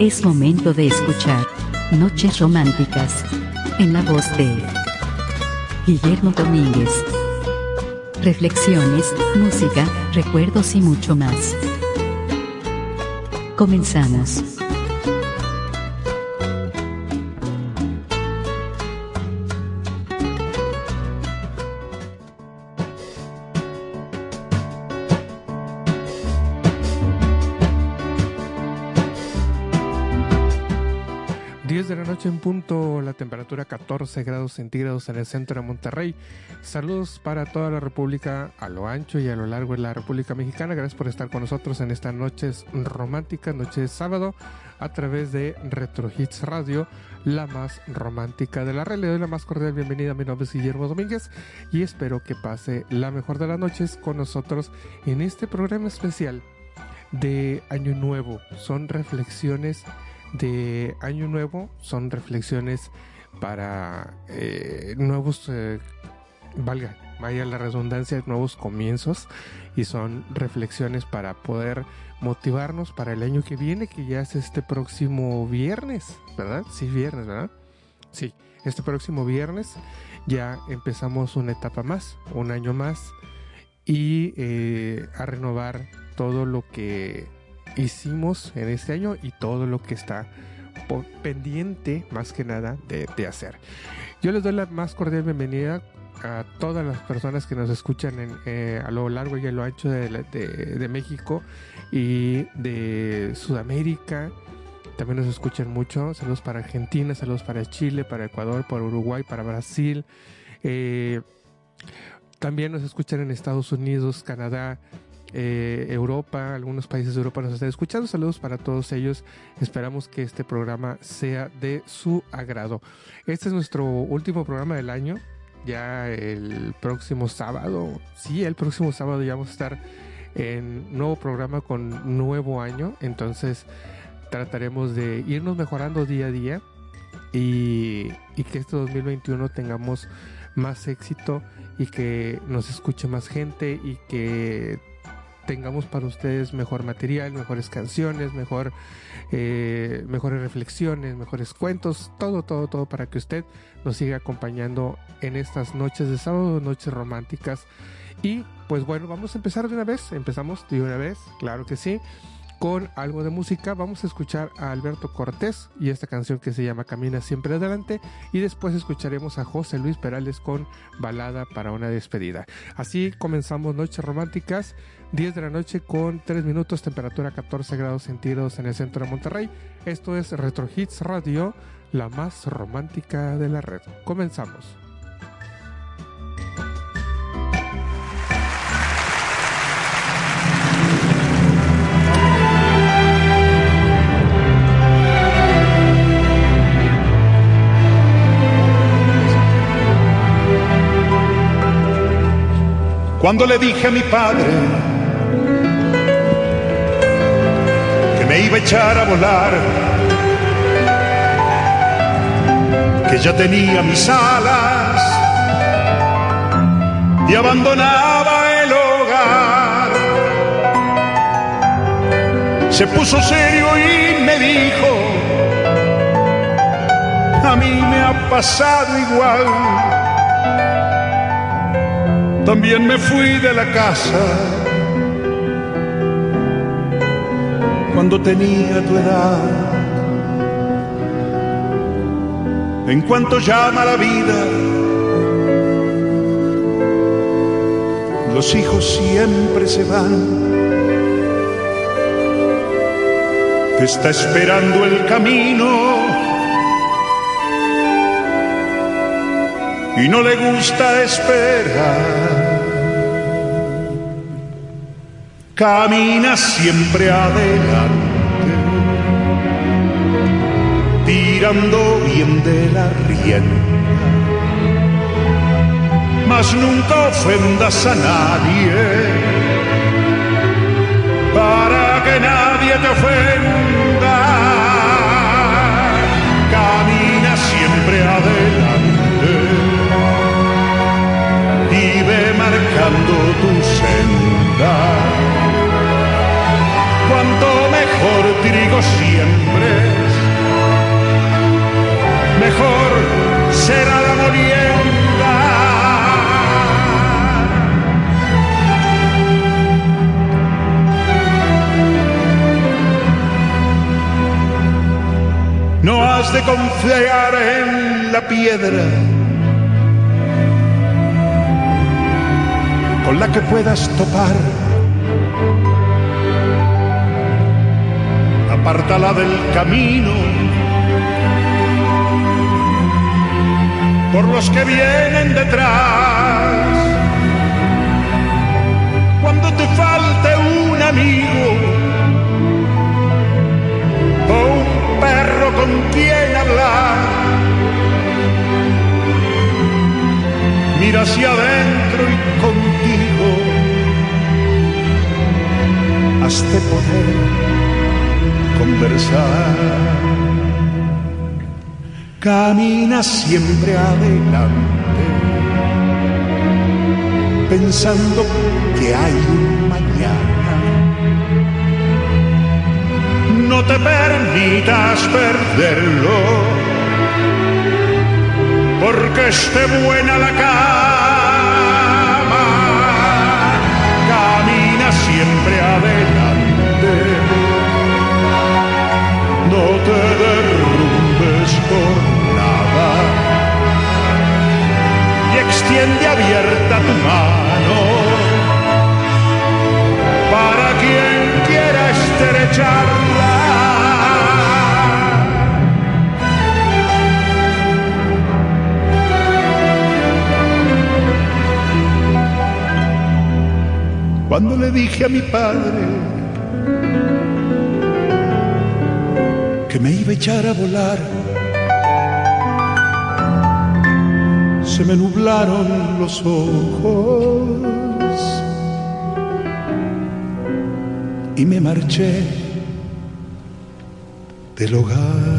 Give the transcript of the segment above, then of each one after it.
Es momento de escuchar Noches Románticas en la voz de Guillermo Domínguez. Reflexiones, música, recuerdos y mucho más. Comenzamos. En punto, la temperatura 14 grados centígrados en el centro de Monterrey. Saludos para toda la República a lo ancho y a lo largo de la República Mexicana. Gracias por estar con nosotros en estas noches románticas, noche de sábado, a través de Retro Hits Radio, la más romántica de la red. Le doy la más cordial bienvenida. Mi nombre es Guillermo Domínguez y espero que pase la mejor de las noches con nosotros en este programa especial de Año Nuevo. Son reflexiones de Año Nuevo son reflexiones para eh, nuevos, eh, valga, vaya la redundancia, nuevos comienzos y son reflexiones para poder motivarnos para el año que viene, que ya es este próximo viernes, ¿verdad? Sí, viernes, ¿verdad? Sí, este próximo viernes ya empezamos una etapa más, un año más y eh, a renovar todo lo que hicimos en este año y todo lo que está pendiente más que nada de, hacer. Yo les doy la más cordial bienvenida a todas las personas que nos escuchan en, eh, a lo largo y a lo ancho de, de, México y de Sudamérica. También nos escuchan mucho. Saludos para Argentina, saludos para Chile, para Ecuador, para Uruguay, para Brasil. Eh, también nos escuchan en Estados Unidos, Canadá, eh, Europa, algunos países de Europa nos están escuchando. Saludos para todos ellos. Esperamos que este programa sea de su agrado. Este es nuestro último programa del año. Ya el próximo sábado, sí, el próximo sábado ya vamos a estar en nuevo programa con nuevo año. Entonces trataremos de irnos mejorando día a día y, y que este 2021 tengamos más éxito y que nos escuche más gente y que tengamos para ustedes mejor material, mejores canciones, mejor, eh, mejores reflexiones, mejores cuentos, todo, todo, todo para que usted nos siga acompañando en estas noches de sábado, noches románticas. Y pues bueno, vamos a empezar de una vez, empezamos de una vez, claro que sí con algo de música. Vamos a escuchar a Alberto Cortés y esta canción que se llama Camina siempre adelante. Y después escucharemos a José Luis Perales con Balada para una despedida. Así comenzamos Noches Románticas, 10 de la noche con 3 minutos, temperatura 14 grados centígrados en el centro de Monterrey. Esto es Retro Hits Radio, la más romántica de la red. Comenzamos. Cuando le dije a mi padre me iba a echar a volar, que ya tenía mis alas y abandonaba el hogar, se puso serio y me dijo, a mí me ha pasado igual. También me fui de la casa cuando tenía tu edad. En cuanto llama la vida, los hijos siempre se van. Te está esperando el camino y no le gusta esperar. Camina siempre adelante, tirando bien de la rienda, mas nunca ofendas a nadie, para que nadie te ofenda. Camina siempre adelante marcando tu senda mejor trigo siempre mejor será la molienda. No has de confiar en la piedra con la que puedas topar Apártala del camino. Por los que vienen detrás. Cuando te falte un amigo. O un perro con quien hablar, mira hacia adentro y contigo. Has de poder conversar camina siempre adelante, pensando que hay un mañana. No te permitas perderlo, porque esté buena la cama. Camina siempre adelante, te derrumbes por y extiende abierta tu mano para quien quiera estrecharla. Cuando le dije a mi padre me iba a echar a volar, se me nublaron los ojos y me marché del hogar.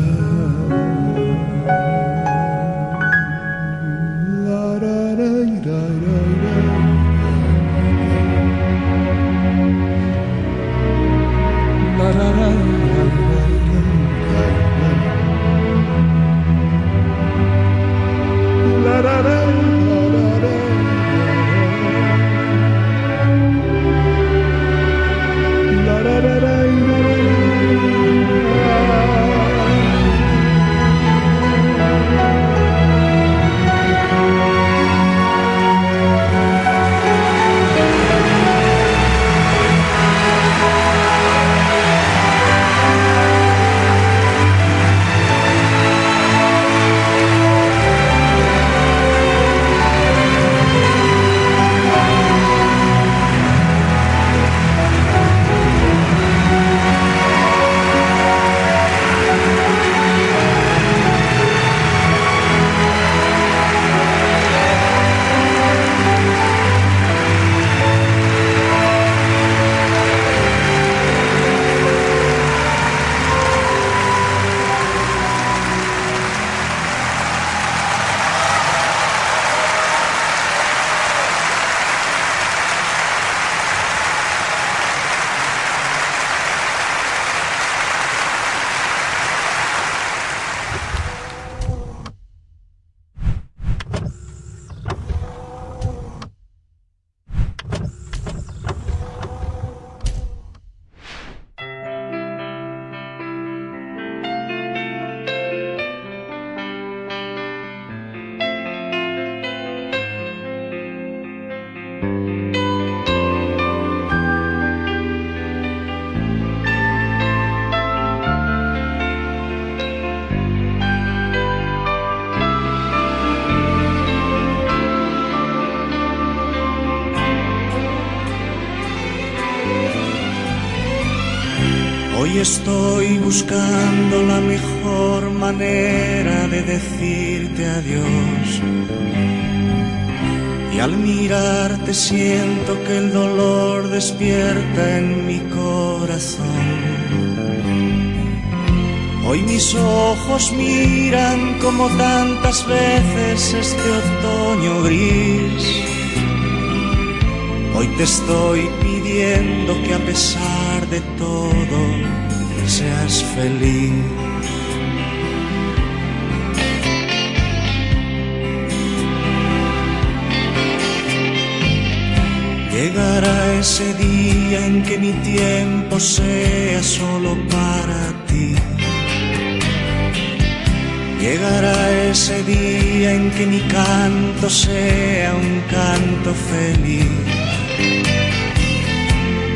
Canto sea un canto feliz.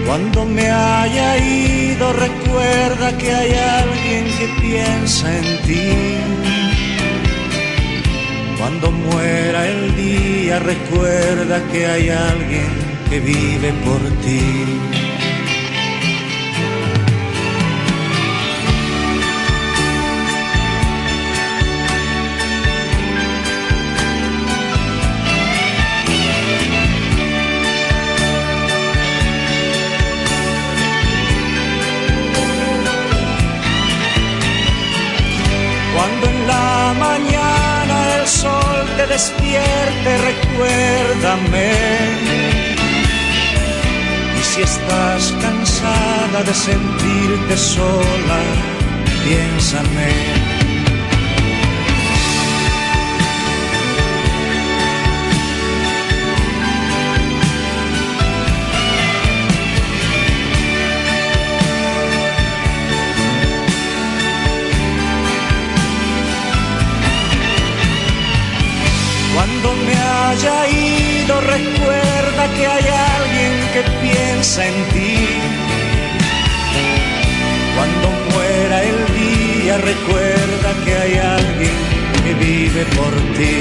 Cuando me haya ido recuerda que hay alguien que piensa en ti. Cuando muera el día recuerda que hay alguien que vive por ti. Despierte, recuérdame. Y si estás cansada de sentirte sola, piénsame. Haya ido, recuerda que hay alguien que piensa en ti. Cuando muera el día, recuerda que hay alguien que vive por ti.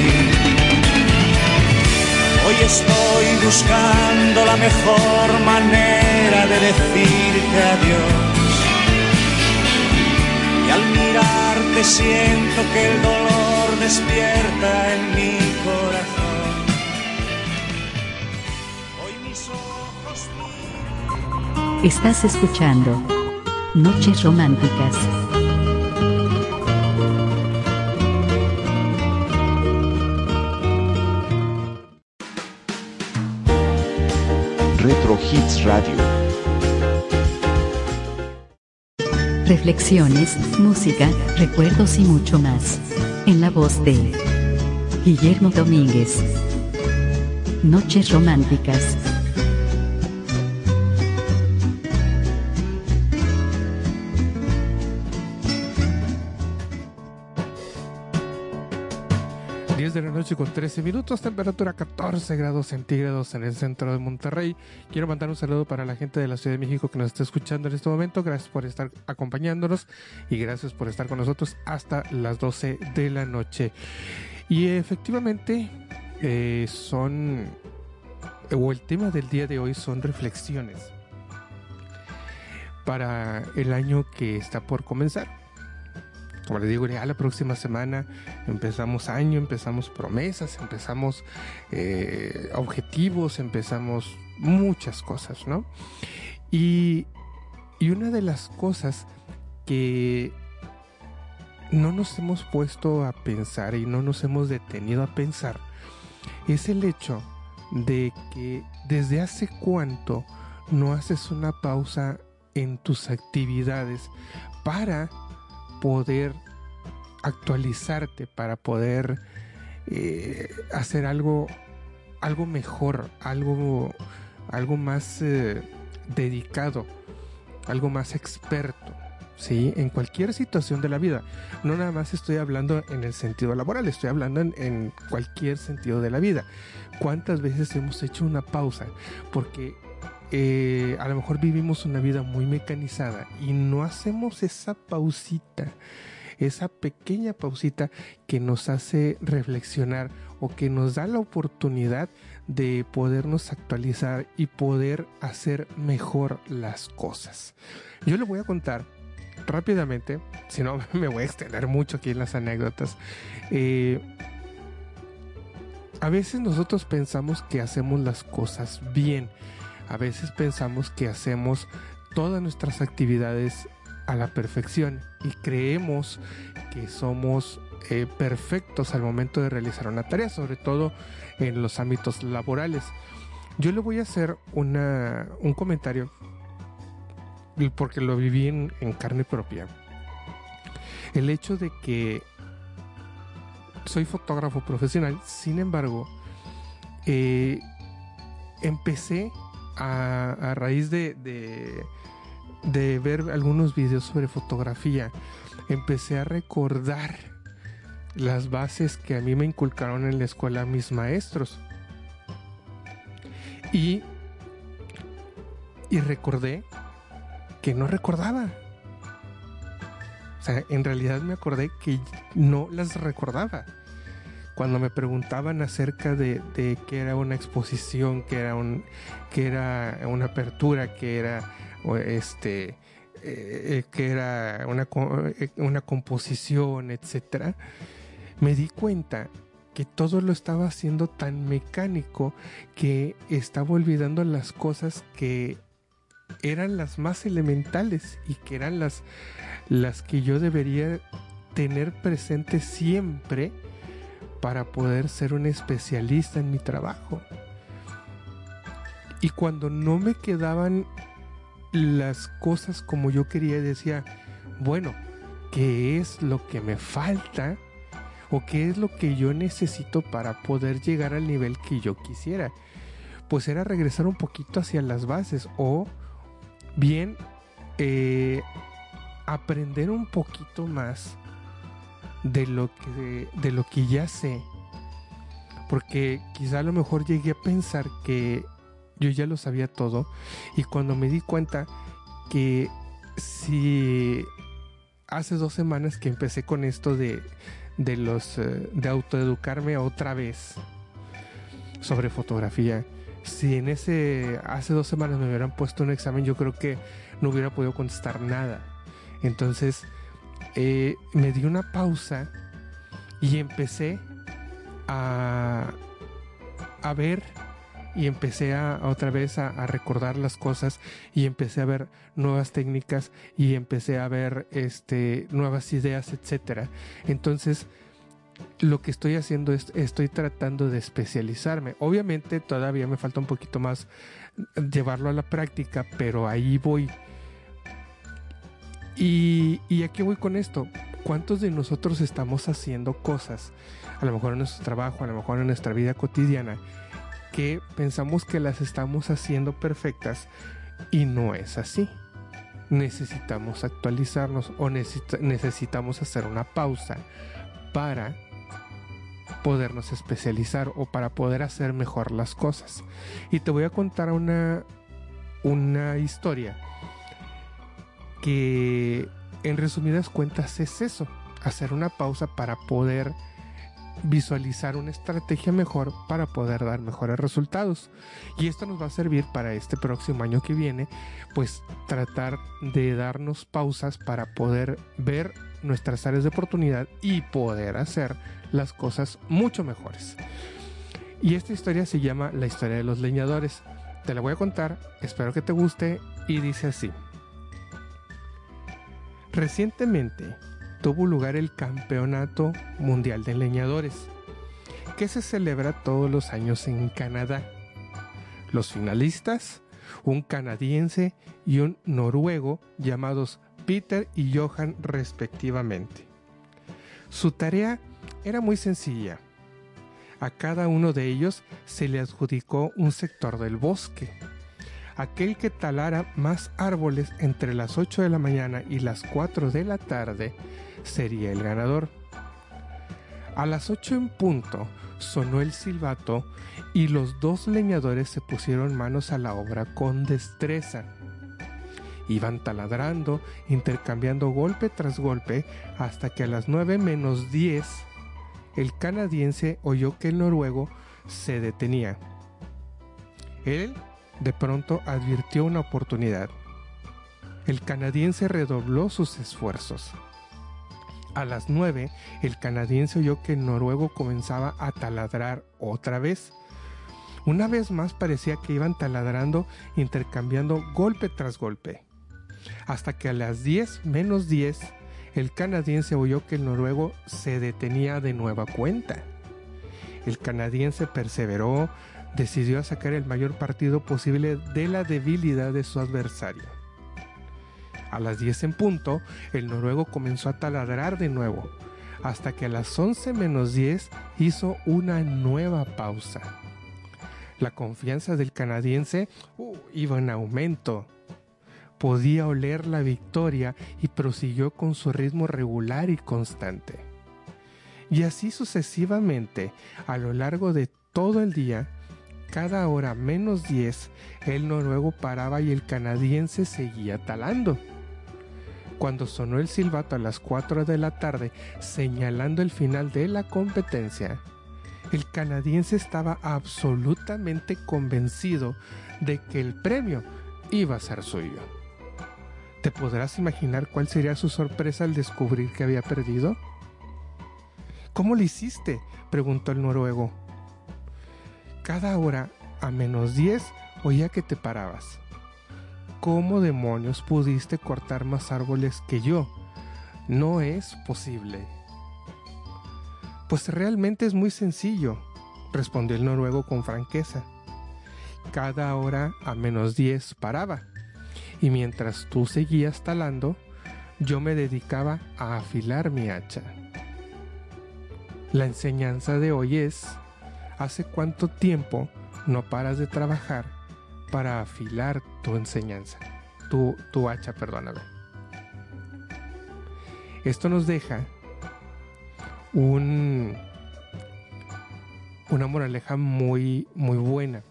Hoy estoy buscando la mejor manera de decirte adiós. Y al mirarte siento que el dolor despierta en mi Estás escuchando Noches Románticas. Retro Hits Radio. Reflexiones, música, recuerdos y mucho más. En la voz de Guillermo Domínguez. Noches Románticas. 10 de la noche con 13 minutos, temperatura 14 grados centígrados en el centro de Monterrey. Quiero mandar un saludo para la gente de la Ciudad de México que nos está escuchando en este momento. Gracias por estar acompañándonos y gracias por estar con nosotros hasta las 12 de la noche. Y efectivamente eh, son, o el tema del día de hoy son reflexiones para el año que está por comenzar como les digo, ya la próxima semana empezamos año, empezamos promesas, empezamos eh, objetivos, empezamos muchas cosas, ¿no? Y, y una de las cosas que no nos hemos puesto a pensar y no nos hemos detenido a pensar es el hecho de que desde hace cuánto no haces una pausa en tus actividades para poder actualizarte, para poder eh, hacer algo, algo mejor, algo, algo más eh, dedicado, algo más experto. ¿sí? En cualquier situación de la vida. No nada más estoy hablando en el sentido laboral, estoy hablando en, cualquier sentido de la vida. ¿Cuántas veces hemos hecho una pausa? Porque eh, a lo mejor vivimos una vida muy mecanizada y no hacemos esa pausita, esa pequeña pausita que nos hace reflexionar o que nos da la oportunidad de podernos actualizar y poder hacer mejor las cosas. Yo le voy a contar rápidamente, si no me voy a extender mucho aquí en las anécdotas. Eh, a veces nosotros pensamos que hacemos las cosas bien a veces pensamos que hacemos todas nuestras actividades a la perfección y creemos que somos eh, perfectos al momento de realizar una tarea, sobre todo en los ámbitos laborales. Yo le voy a hacer una, un comentario porque lo viví en, carne propia. El hecho de que soy fotógrafo profesional, sin embargo, eh, empecé a, raíz de, de, ver algunos videos sobre fotografía, empecé a recordar las bases que a mí me inculcaron en la escuela mis maestros. Y, y recordé que no recordaba. O sea, en realidad me acordé que no las recordaba. Cuando me preguntaban acerca de, qué era una exposición, que era un, que era una apertura, que era este, eh, que era una, eh, una composición, etcétera, me di cuenta que todo lo estaba haciendo tan mecánico que estaba olvidando las cosas que eran las más elementales y que eran las, las que yo debería tener presente siempre para poder ser un especialista en mi trabajo. Y cuando no me quedaban las cosas como yo quería, decía, bueno, ¿qué es lo que me falta? ¿O qué es lo que yo necesito para poder llegar al nivel que yo quisiera? Pues era regresar un poquito hacia las bases o bien eh, aprender un poquito más de lo que de lo que ya sé. Porque quizá a lo mejor llegué a pensar que yo ya lo sabía todo y cuando me di cuenta que si hace dos semanas que empecé con esto de, de los eh, de autoeducarme otra vez sobre fotografía si en ese hace dos semanas me hubieran puesto un examen yo creo que no hubiera podido contestar nada. Entonces eh, me di una pausa y empecé a, a ver y empecé a, otra vez a, recordar las cosas y empecé a ver nuevas técnicas y empecé a ver este nuevas ideas etcétera. Entonces lo que estoy haciendo es estoy tratando de especializarme. Obviamente todavía me falta un poquito más llevarlo a la práctica pero ahí voy y, aquí voy con esto ¿cuántos de nosotros estamos haciendo cosas a lo mejor en nuestro trabajo a lo mejor en nuestra vida cotidiana que pensamos que las estamos haciendo perfectas y no es así. Necesitamos actualizarnos o necesitamos hacer una pausa para podernos especializar o para poder hacer mejor las cosas. Y te voy a contar una, una historia que en resumidas cuentas es eso, hacer una pausa para poder visualizar una estrategia mejor para poder dar mejores resultados. Y esto nos va a servir para este próximo año que viene, pues tratar de darnos pausas para poder ver nuestras áreas de oportunidad y poder hacer las cosas mucho mejores. Y esta historia se llama La historia de los leñadores. Te la voy a contar, espero que te guste y dice así. Recientemente, tuvo lugar el Campeonato Mundial de Leñadores, que se celebra todos los años en Canadá. Los finalistas, un canadiense y un noruego llamados Peter y Johan respectivamente. Su tarea era muy sencilla. A cada uno de ellos se le adjudicó un sector del bosque aquel que talara más árboles entre las 8 de la mañana y las 4 de la tarde sería el ganador. A las 8 en punto sonó el silbato y los dos leñadores se pusieron manos a la obra con destreza. Iban taladrando, intercambiando golpe tras golpe, hasta que a las 9 menos 10 el canadiense oyó que el noruego se detenía. Él de pronto advirtió una oportunidad. El canadiense redobló sus esfuerzos. A las nueve, el canadiense oyó que el noruego comenzaba a taladrar otra vez. Una vez más parecía que iban taladrando, intercambiando golpe tras golpe. Hasta que a las diez menos diez, el canadiense oyó que el noruego se detenía de nueva cuenta. El canadiense perseveró, decidió sacar el mayor partido posible de la debilidad de su adversario. A las 10 en punto, el noruego comenzó a taladrar de nuevo, hasta que a las 11 menos 10 hizo una nueva pausa. La confianza del canadiense uh, iba en aumento. Podía oler la victoria y prosiguió con su ritmo regular y constante. Y así sucesivamente, a lo largo de todo el día, cada hora menos 10, el noruego paraba y el canadiense seguía talando. Cuando sonó el silbato a las 4 de la tarde, señalando el final de la competencia, el canadiense estaba absolutamente convencido de que el premio iba a ser suyo. ¿Te podrás imaginar cuál sería su sorpresa al descubrir que había perdido? ¿Cómo lo hiciste? preguntó el noruego. Cada hora, a menos 10, oía que te parabas. ¿Cómo demonios pudiste cortar más árboles que yo? No es posible. Pues realmente es muy sencillo, respondió el noruego con franqueza. Cada hora a menos 10 paraba y mientras tú seguías talando, yo me dedicaba a afilar mi hacha. La enseñanza de hoy es, ¿hace cuánto tiempo no paras de trabajar para afilar tu enseñanza? Tu, tu hacha, perdóname. Esto nos deja un, una moraleja muy, muy buena.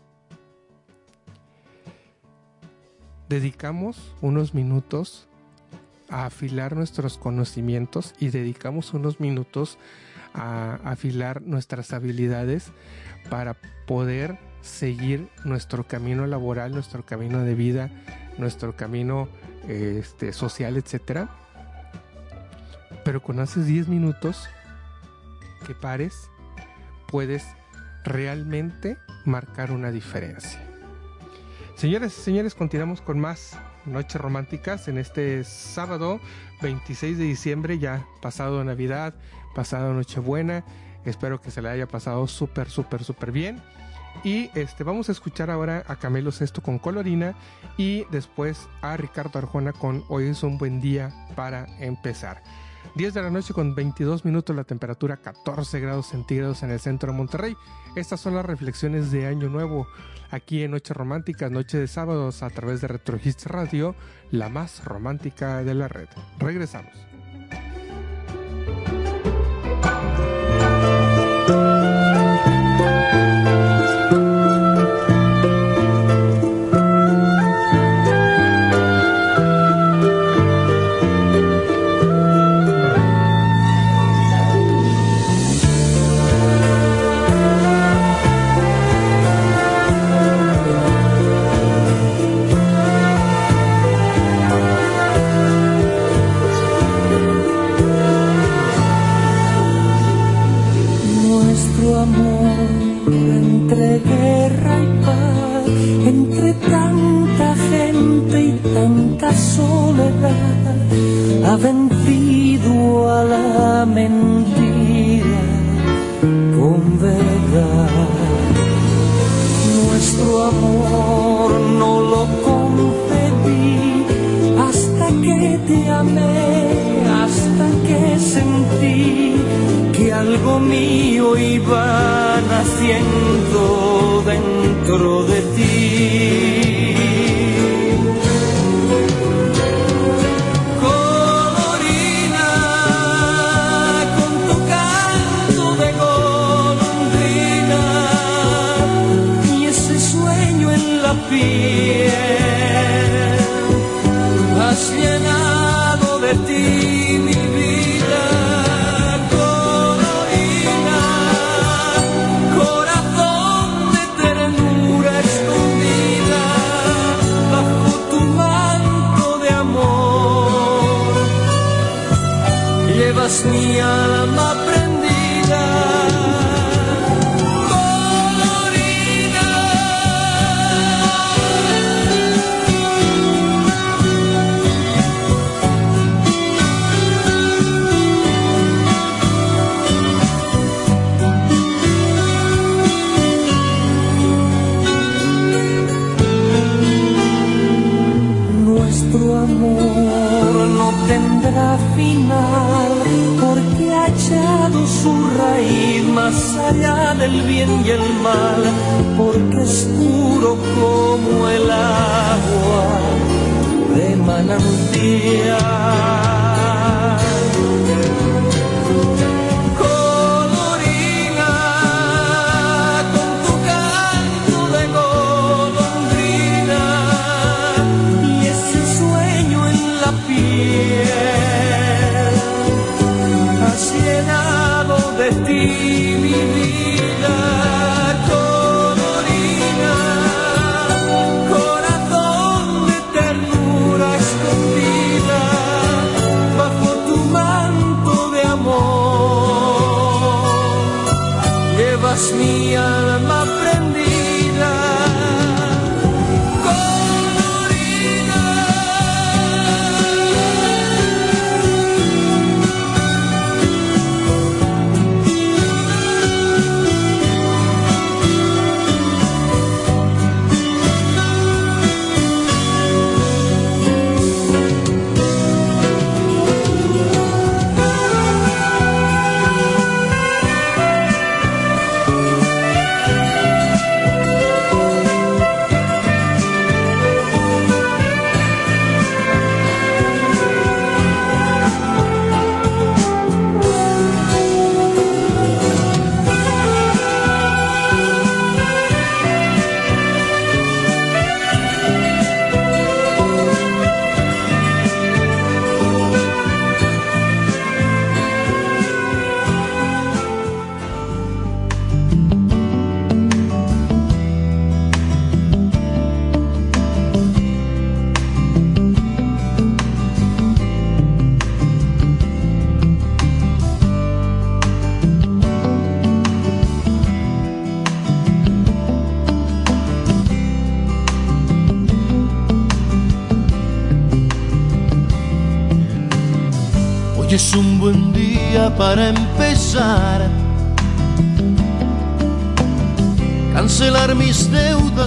dedicamos unos minutos a afilar nuestros conocimientos y dedicamos unos minutos a afilar nuestras habilidades para poder seguir nuestro camino laboral, nuestro camino de vida, nuestro camino este, social, etc. Pero con hace 10 minutos que pares, puedes realmente marcar una diferencia. Señoras y señores, continuamos con más noches románticas en este sábado 26 de diciembre, ya pasado Navidad, pasado Nochebuena. Espero que se le haya pasado súper, súper, súper bien. Y este, vamos a escuchar ahora a Camilo Sesto con Colorina y después a Ricardo Arjona con Hoy es un buen día para empezar. 10 de la noche con 22 minutos, la temperatura 14 grados centígrados en el centro de Monterrey. Estas son las reflexiones de Año Nuevo aquí en Noche Románticas, Noche de Sábados a través de Retrogist Radio, la más romántica de la red. Regresamos. Nuestro amor no lo hasta que te amé, hasta que sentí que algo mío iba naciendo dentro de ti. y el mal, porque es puro como el agua de manantial.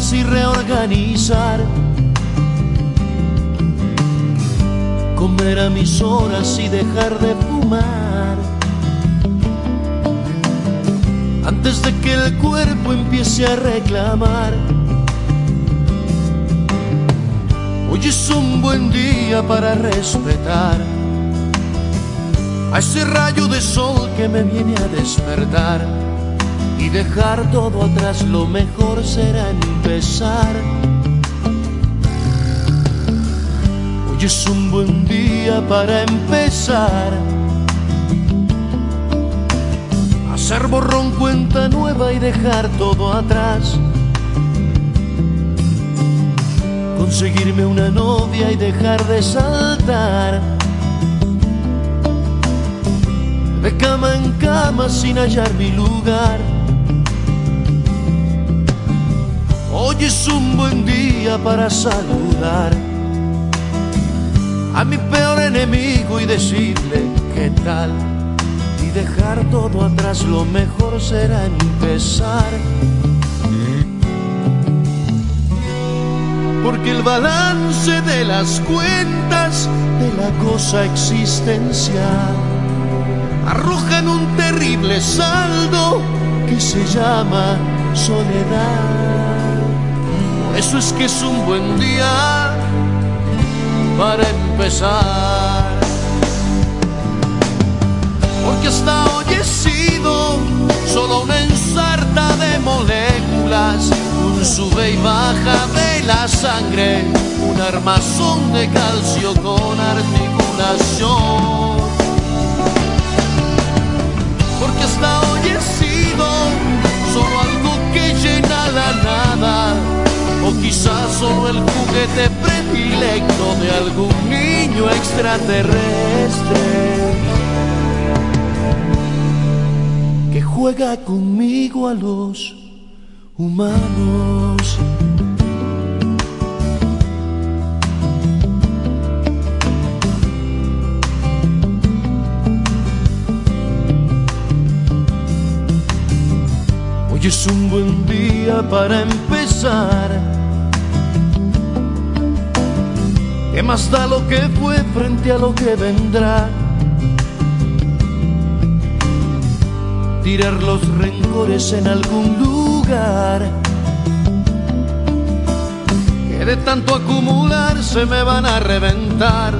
Y reorganizar. Comer a mis horas y dejar de fumar. Antes de que el cuerpo empiece a reclamar. Hoy es un buen día para respetar a ese rayo de sol que me viene a despertar y dejar todo atrás, lo mejor será empezar. Hoy es un buen día para empezar. Hacer borrón cuenta nueva y dejar todo atrás. Conseguirme una novia y dejar de saltar de cama en cama sin hallar mi lugar. Hoy es un buen día para saludar a mi peor enemigo y decirle qué tal y dejar todo atrás. Lo mejor será empezar. Porque el balance de las cuentas de la cosa existencial arrojan un terrible saldo que se llama soledad. Eso es que es un buen día para empezar. Porque hasta hoy solo una ensarta de moléculas, un sube y baja de la sangre, un armazón de calcio con articulación porque hasta hoy solo algo que llena la nada, quizás solo el juguete predilecto de algún niño extraterrestre que juega conmigo a los humanos. Hoy es un buen día para empezar. ¿Qué más da lo que fue frente a lo que vendrá? Tirar los rencores en algún lugar. Que de tanto acumular se me van a reventar.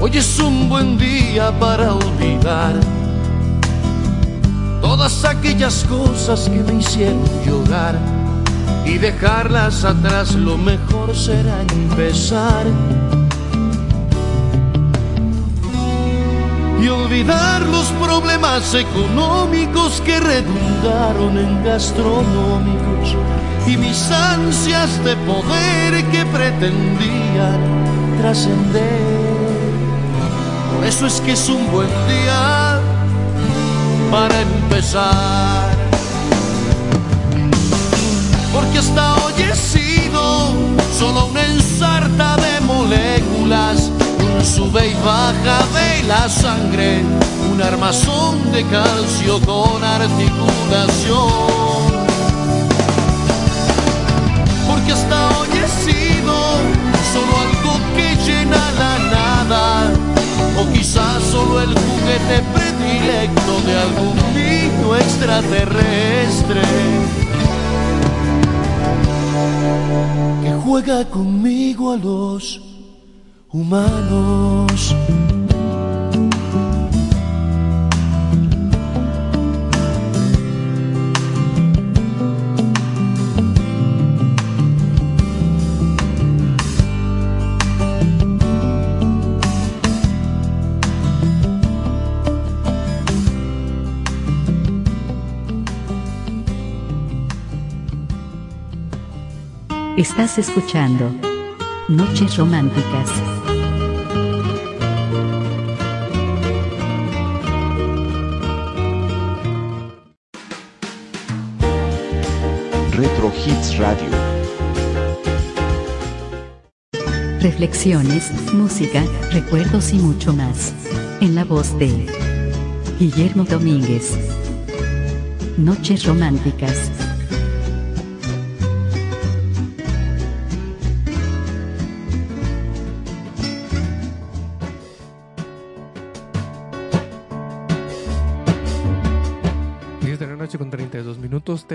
Hoy es un buen día para olvidar todas aquellas cosas que me hicieron llorar y dejarlas atrás, lo mejor será empezar. Y olvidar los problemas económicos que redundaron en gastronómicos y mis ansias de poder que pretendían trascender. Por eso es que es un buen día para empezar. Porque hasta hoy he sido solo una ensarta de moléculas, un sube y baja de la sangre, un armazón de calcio con articulación. Porque hasta hoy he sido solo algo que llena la nada, o quizás solo el juguete predilecto de algún niño extraterrestre que juega conmigo a los humanos. Estás escuchando Noches Románticas. Retro Hits Radio. reflexiones, música, recuerdos y mucho más. En la voz de Guillermo Domínguez. Noches románticas.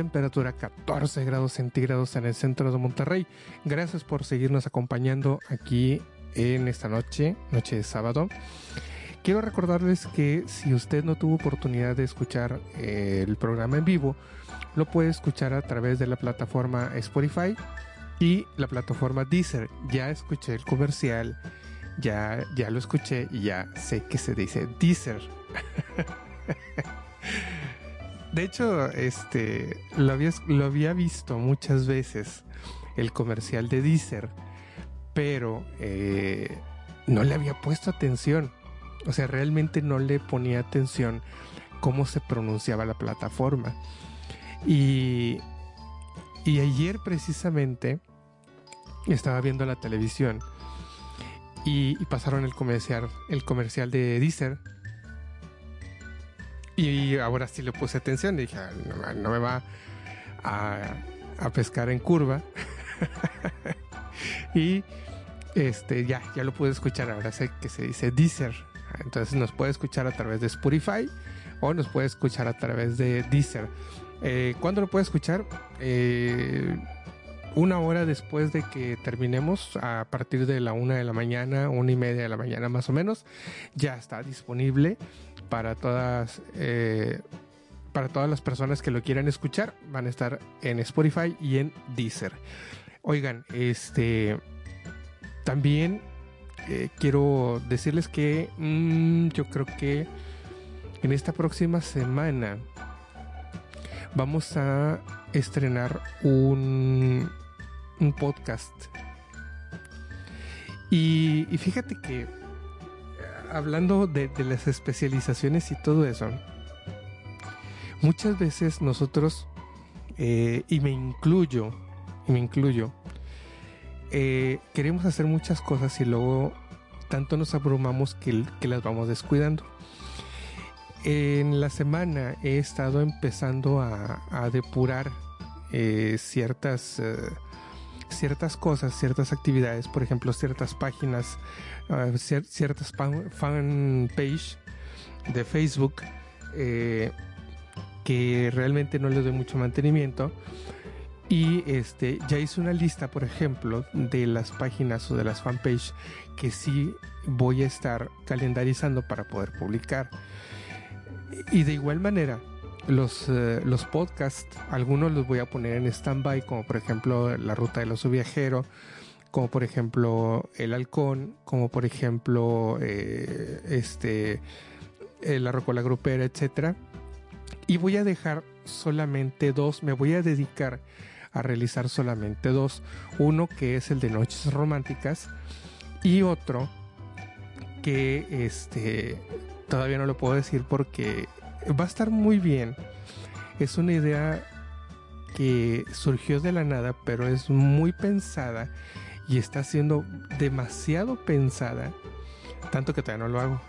Temperatura 14 grados centígrados en el centro de Monterrey. Gracias por seguirnos acompañando aquí en esta noche, noche de sábado. Quiero recordarles que si usted no tuvo oportunidad de escuchar eh, el programa en vivo, lo puede escuchar a través de la plataforma Spotify y la plataforma Deezer. Ya escuché el comercial, ya, ya lo escuché y ya sé que se dice Deezer. De hecho, este lo había, lo había visto muchas veces el comercial de Deezer, pero eh, no le había puesto atención. O sea, realmente no le ponía atención cómo se pronunciaba la plataforma. Y, y ayer precisamente estaba viendo la televisión y, pasaron el comercial, el comercial de Deezer y ahora sí le puse atención dije, "Ah, no, no me va a, a pescar en curva. y este ya, ya lo pude escuchar. Ahora sé que se dice Deezer. Entonces nos puede escuchar a través de Spotify o nos puede escuchar a través de Deezer. Eh, ¿Cuándo lo puede escuchar? Eh, una hora después de que terminemos, a partir de la una de la mañana, una y media de la mañana más o menos, ya está disponible para todas eh, para todas las personas que lo quieran escuchar. Van a estar en Spotify y en Deezer. Oigan, este también eh, quiero decirles que mm, yo creo que en esta próxima semana vamos a estrenar un, un podcast. Y, y fíjate que hablando de, de las especializaciones y todo eso, muchas veces nosotros, eh, y me incluyo, me incluyo, eh, queremos hacer muchas cosas y luego tanto nos abrumamos que, que las vamos descuidando. En la semana he estado empezando a, a depurar eh, ciertas, ciertas cosas, ciertas actividades, por ejemplo, ciertas páginas, cier ciertas fan, fan, page de Facebook eh, que realmente no les doy mucho mantenimiento. Y este, ya hice una lista, por ejemplo, de las páginas o de las fanpage que sí voy a estar calendarizando para poder publicar. Y de igual manera, los, eh, los podcasts, algunos los voy a poner en stand-by, como por ejemplo La Ruta del Oso Viajero, como por ejemplo El Halcón, como por ejemplo eh, este, eh, La Rocola Grupera, etc. Y voy a dejar solamente dos, me voy a dedicar a realizar solamente dos. Uno que es el de Noches Románticas y otro que este todavía no lo puedo decir porque va a estar muy bien. Es una idea que surgió de la nada, pero es muy pensada y está siendo demasiado pensada, tanto que todavía no lo hago.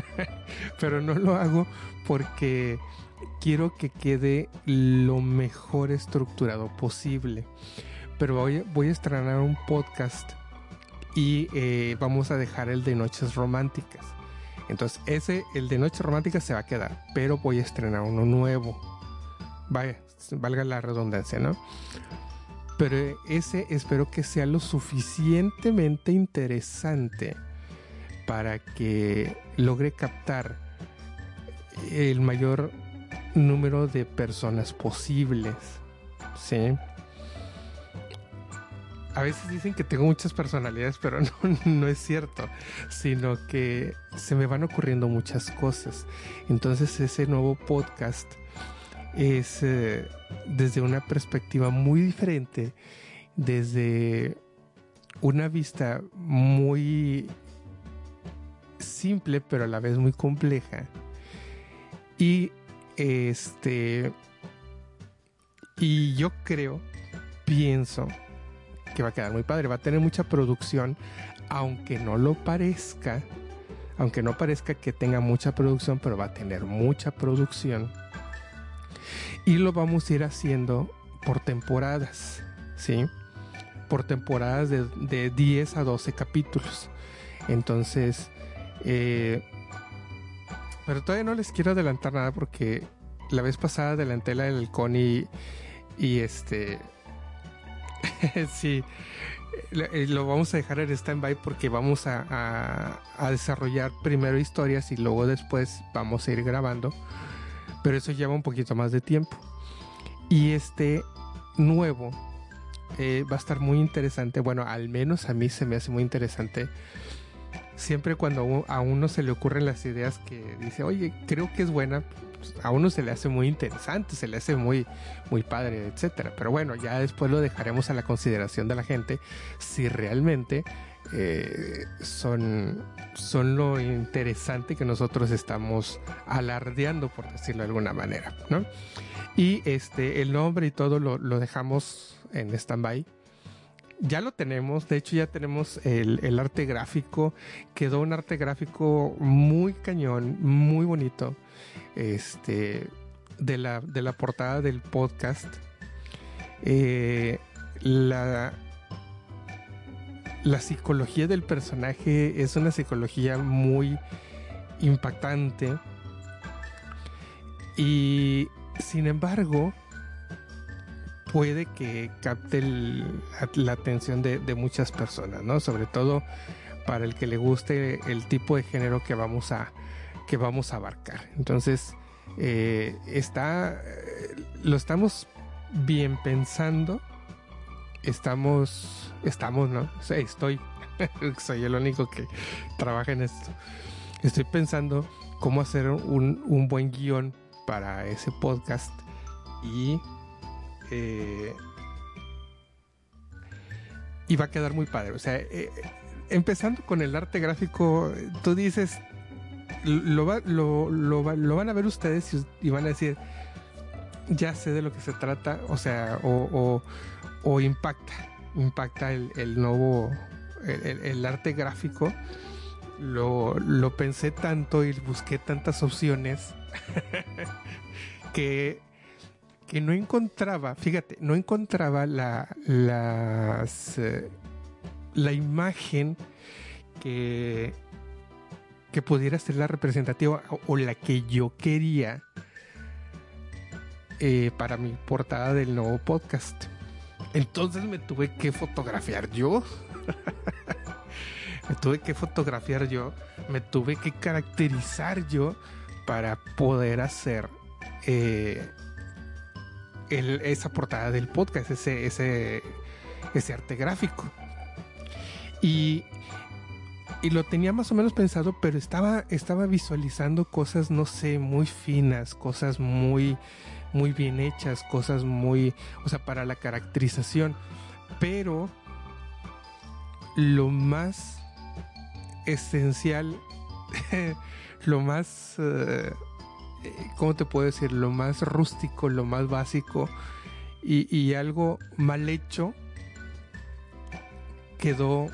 pero no lo hago porque quiero que quede lo mejor estructurado posible. Pero voy, voy a estrenar un podcast y eh, vamos a dejar el de Noches Románticas. Entonces, ese, el de Noches Románticas se va a quedar, pero voy a estrenar uno nuevo. Vaya, valga la redundancia, ¿no? Pero ese espero que sea lo suficientemente interesante para que logre captar el mayor número de personas posibles. ¿Sí? A veces dicen que tengo muchas personalidades, pero no, es cierto, sino que se me van ocurriendo muchas cosas. Entonces ese nuevo podcast es eh, desde una perspectiva muy diferente, desde una vista muy simple, pero a la vez muy compleja. Y este... Y yo creo, pienso, que va a quedar muy padre. Va a tener mucha producción, aunque no lo parezca, aunque no parezca que tenga mucha producción, pero va a tener mucha producción. Y lo vamos a ir haciendo por temporadas, ¿sí? Por temporadas de, de 10 a 12 capítulos. Entonces, eh, pero todavía no les quiero adelantar nada porque la vez pasada adelanté la del halcón y, y este... sí, eh, lo vamos a dejar en stand-by porque vamos a, a, desarrollar primero historias y luego después vamos a ir grabando. Pero eso lleva un poquito más de tiempo. Y este nuevo eh, va a estar muy interesante. Bueno, al menos a mí se me hace muy interesante siempre cuando a uno se le ocurren las ideas que dice, oye, creo que es buena, pues, a uno se le hace muy interesante, se le hace muy, muy padre, etcétera. Pero bueno, ya después lo dejaremos a la consideración de la gente si realmente eh, son, son lo interesante que nosotros estamos alardeando, por decirlo de alguna manera, ¿no? Y este, el nombre y todo lo, lo dejamos en stand-by ya lo tenemos, de hecho ya tenemos el, arte gráfico, quedó un arte gráfico muy cañón, muy bonito, este, de la, de la portada del podcast. Eh, la, la psicología del personaje es una psicología muy impactante y sin embargo puede que capte la, atención de, muchas personas, ¿no? Sobre todo para el que le guste el tipo de género que vamos a, que vamos a abarcar. Entonces, eh, está, eh, lo estamos bien pensando, estamos, estamos, ¿no? Estoy, soy el único que trabaja en esto. Estoy pensando cómo hacer un, un buen guion para ese podcast y eh, y va a quedar muy padre. O sea, eh, empezando con el arte gráfico, tú dices, lo, lo, van a ver ustedes y, van a decir, ya sé de lo que se trata, o sea, o, impacta, impacta el, nuevo, el, arte gráfico. Lo, lo pensé tanto y busqué tantas opciones que que no encontraba, fíjate, no encontraba la, las, eh, la imagen que, que pudiera ser la representativa o, la que yo quería eh, para mi portada del nuevo podcast. Entonces me tuve que fotografiar yo. me tuve que fotografiar yo. Me tuve que caracterizar yo para poder hacer eh, esa portada del podcast, ese, ese, ese arte gráfico. Y, y, lo tenía más o menos pensado, pero estaba, estaba visualizando cosas, no sé, muy finas, cosas muy, muy bien hechas, cosas muy, o sea, para la caracterización. Pero lo más esencial, lo más... Eh, ¿cómo te puedo decir? Lo más rústico, lo más básico y, algo mal hecho quedó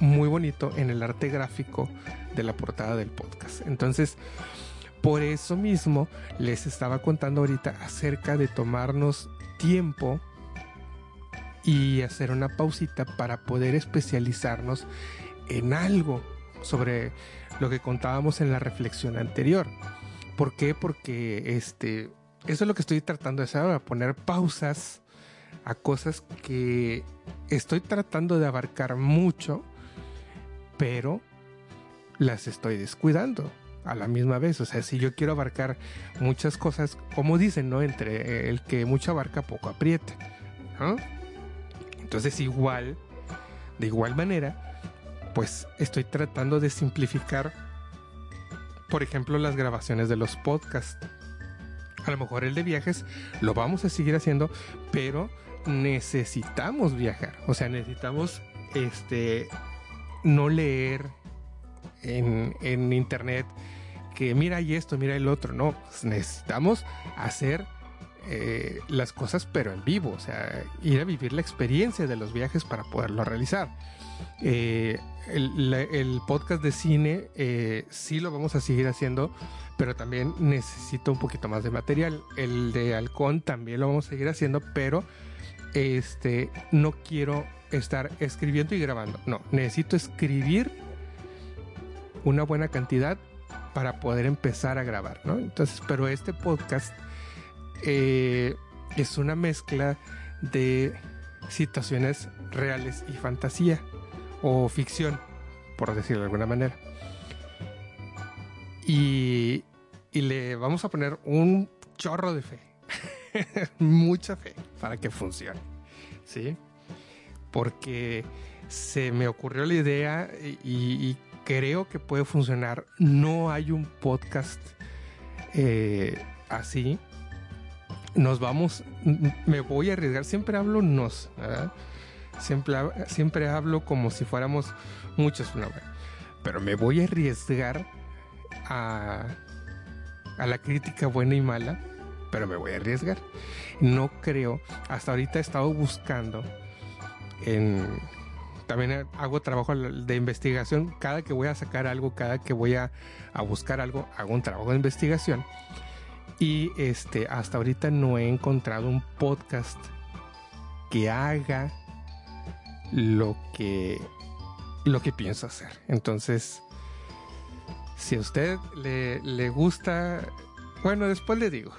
muy bonito en el arte gráfico de la portada del podcast. Entonces, por eso mismo les estaba contando ahorita acerca de tomarnos tiempo y hacer una pausita para poder especializarnos en algo sobre lo que contábamos en la reflexión anterior. ¿Por qué? Porque este, eso es lo que estoy tratando de hacer ahora, poner pausas a cosas que estoy tratando de abarcar mucho, pero las estoy descuidando a la misma vez. O sea, si yo quiero abarcar muchas cosas, como dicen, ¿no? Entre el que mucho abarca, poco aprieta. Entonces, igual, de igual manera, pues estoy tratando de simplificar por ejemplo, las grabaciones de los podcasts. A lo mejor el de viajes lo vamos a seguir haciendo, pero necesitamos viajar. O sea, necesitamos este no leer en, internet que mira y esto, mira el otro. No, pues necesitamos hacer eh, las cosas pero en vivo, o sea, ir a vivir la experiencia de los viajes para poderlo realizar. Eh, el, podcast de cine eh, sí lo vamos a seguir haciendo, pero también necesito un poquito más de material. El de Halcón también lo vamos a seguir haciendo, pero este no quiero estar escribiendo y grabando. No, necesito escribir una buena cantidad para poder empezar a grabar, ¿no? Entonces, pero este podcast eh, es una mezcla de situaciones reales y fantasía o ficción, por decirlo de alguna manera. Y, y le vamos a poner un chorro de fe, mucha fe para que funcione, ¿sí? Porque se me ocurrió la idea y, creo que puede funcionar. No hay un podcast eh, así. Nos vamos, me voy a arriesgar, siempre hablo nos. Siempre, siempre hablo como si fuéramos muchos, pero me voy a arriesgar a, a la crítica buena y mala, pero me voy a arriesgar. No creo, hasta ahorita he estado buscando también hago trabajo de investigación. Cada que voy a sacar algo, cada que voy a, a, buscar algo, hago un trabajo de investigación. Y este, hasta ahorita no he encontrado un podcast que haga lo que, lo que pienso hacer. Entonces, si a usted le, le gusta, bueno, después le digo.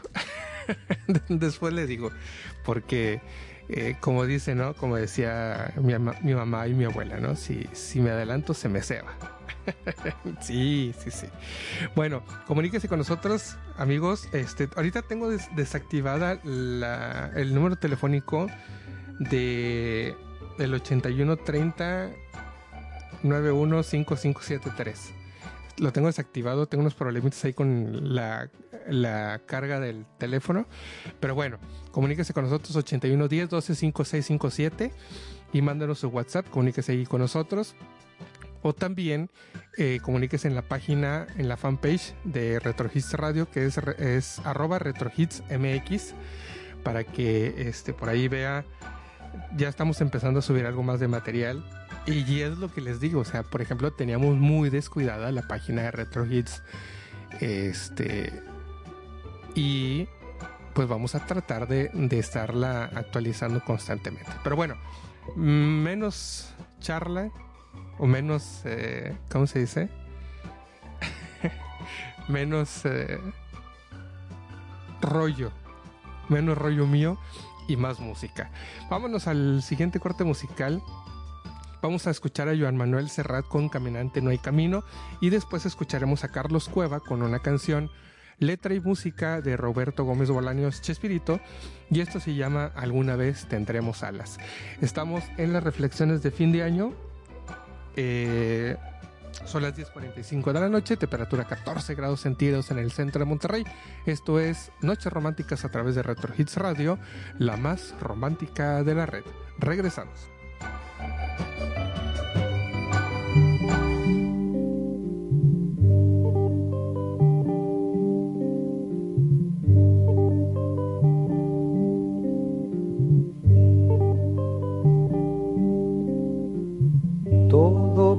después le digo, porque eh, como dice, ¿no? Como decía mi, mi, mamá y mi abuela, ¿no? Si, si me adelanto, se me ceba. sí, sí, sí. Bueno, comuníquese con nosotros, amigos. Este, ahorita tengo desactivada la, el número telefónico de el 8130 915573. Lo tengo desactivado, tengo unos problemitas ahí con la, la carga del teléfono. Pero bueno, comuníquese con nosotros 8110 125657 y mándenos su WhatsApp, comuníquese ahí con nosotros. O también eh, comuníquese en la página, en la fanpage de RetroHits Radio, que es, es arroba RetroHitsMX, para que este, por ahí vea ya estamos empezando a subir algo más de material. Y es lo que les digo, o sea, por ejemplo, teníamos muy descuidada la página de Retro Hits. Este. Y pues vamos a tratar de, estarla actualizando constantemente. Pero bueno, menos charla o menos, eh, ¿cómo se dice? menos eh, rollo, menos rollo mío y más música. Vámonos al siguiente corte musical. Vamos a escuchar a Joan Manuel Serrat con Caminante No hay Camino y después escucharemos a Carlos Cueva con una canción, letra y música de Roberto Gómez Bolaños Chespirito y esto se llama Alguna vez tendremos alas. Estamos en las reflexiones de fin de año. Eh, son las 10.45 de la noche, temperatura 14 grados centígrados en el centro de Monterrey. Esto es Noches Románticas a través de Retro Hits Radio, la más romántica de la red. Regresamos.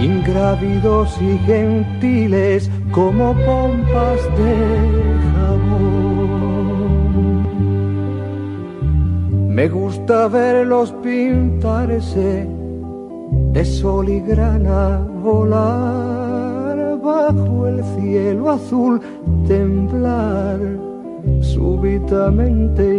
ingrávidos y gentiles como pompas de jabón. Me gusta verlos pintarse de sol y grana volar bajo el cielo azul, temblar súbitamente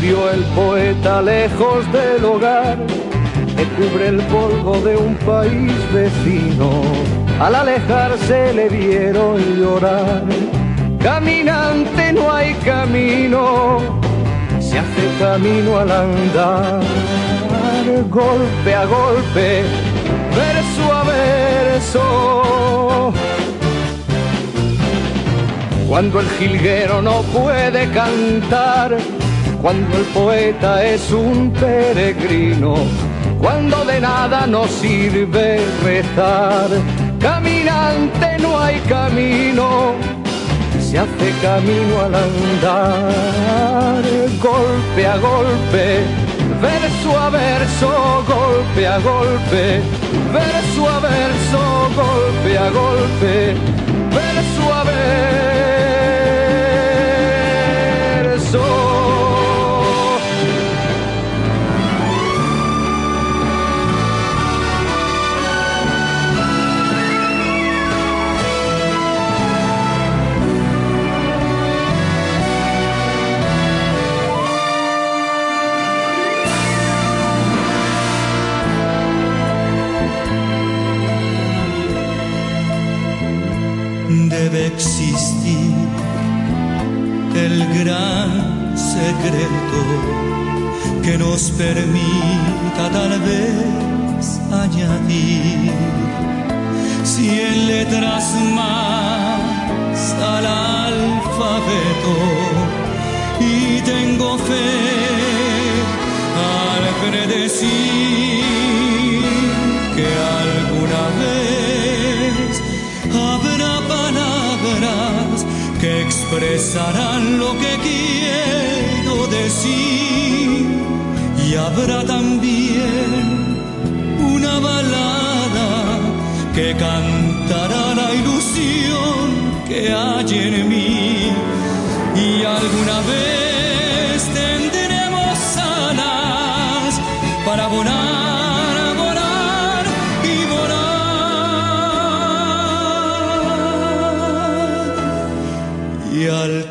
Murió el poeta lejos del hogar, que cubre el polvo de un país vecino. Al alejarse le vieron llorar. Caminante no hay camino, se hace camino al andar, golpe a golpe, verso a verso. Cuando el jilguero no puede cantar, cuando el poeta es un peregrino, cuando de nada nos sirve rezar. Caminante no hay camino, se hace camino al andar, golpe a golpe, verso a verso, golpe a golpe, verso a verso, golpe a golpe, verso a verso. Debe existir el gran secreto que nos permita tal vez añadir. Cien letras más al alfabeto y tengo fe al predecir que alguna vez que expresarán lo que quiero decir. Y habrá también una balada que cantará la ilusión que hay en mí. Y alguna vez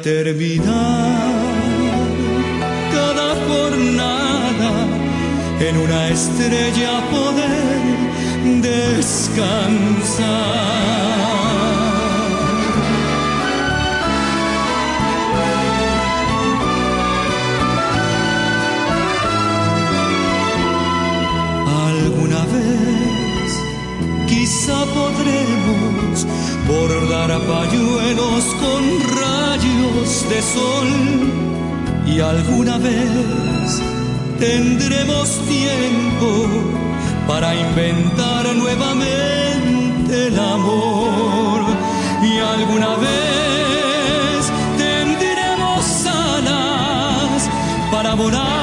terminar cada jornada en una estrella poder descansar. Alguna vez quizá podremos bordar pañuelos con de sol y alguna vez tendremos tiempo para inventar nuevamente el amor. Y alguna vez tendremos alas para volar.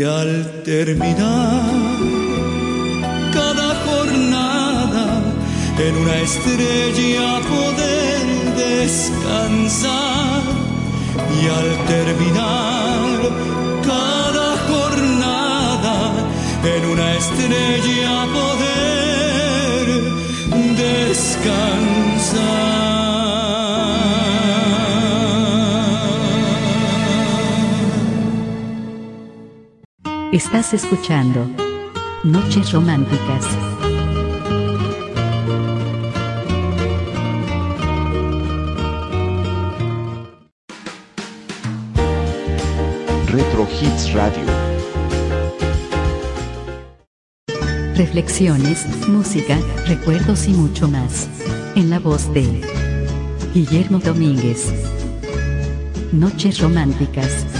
Y al terminar en una estrella poder descansar y al terminar cada jornada en una estrella poder descansar. Estás escuchando Noches Románticas. Hits Radio. reflexiones, música, recuerdos y mucho más. En la voz de Guillermo Domínguez. Noches románticas.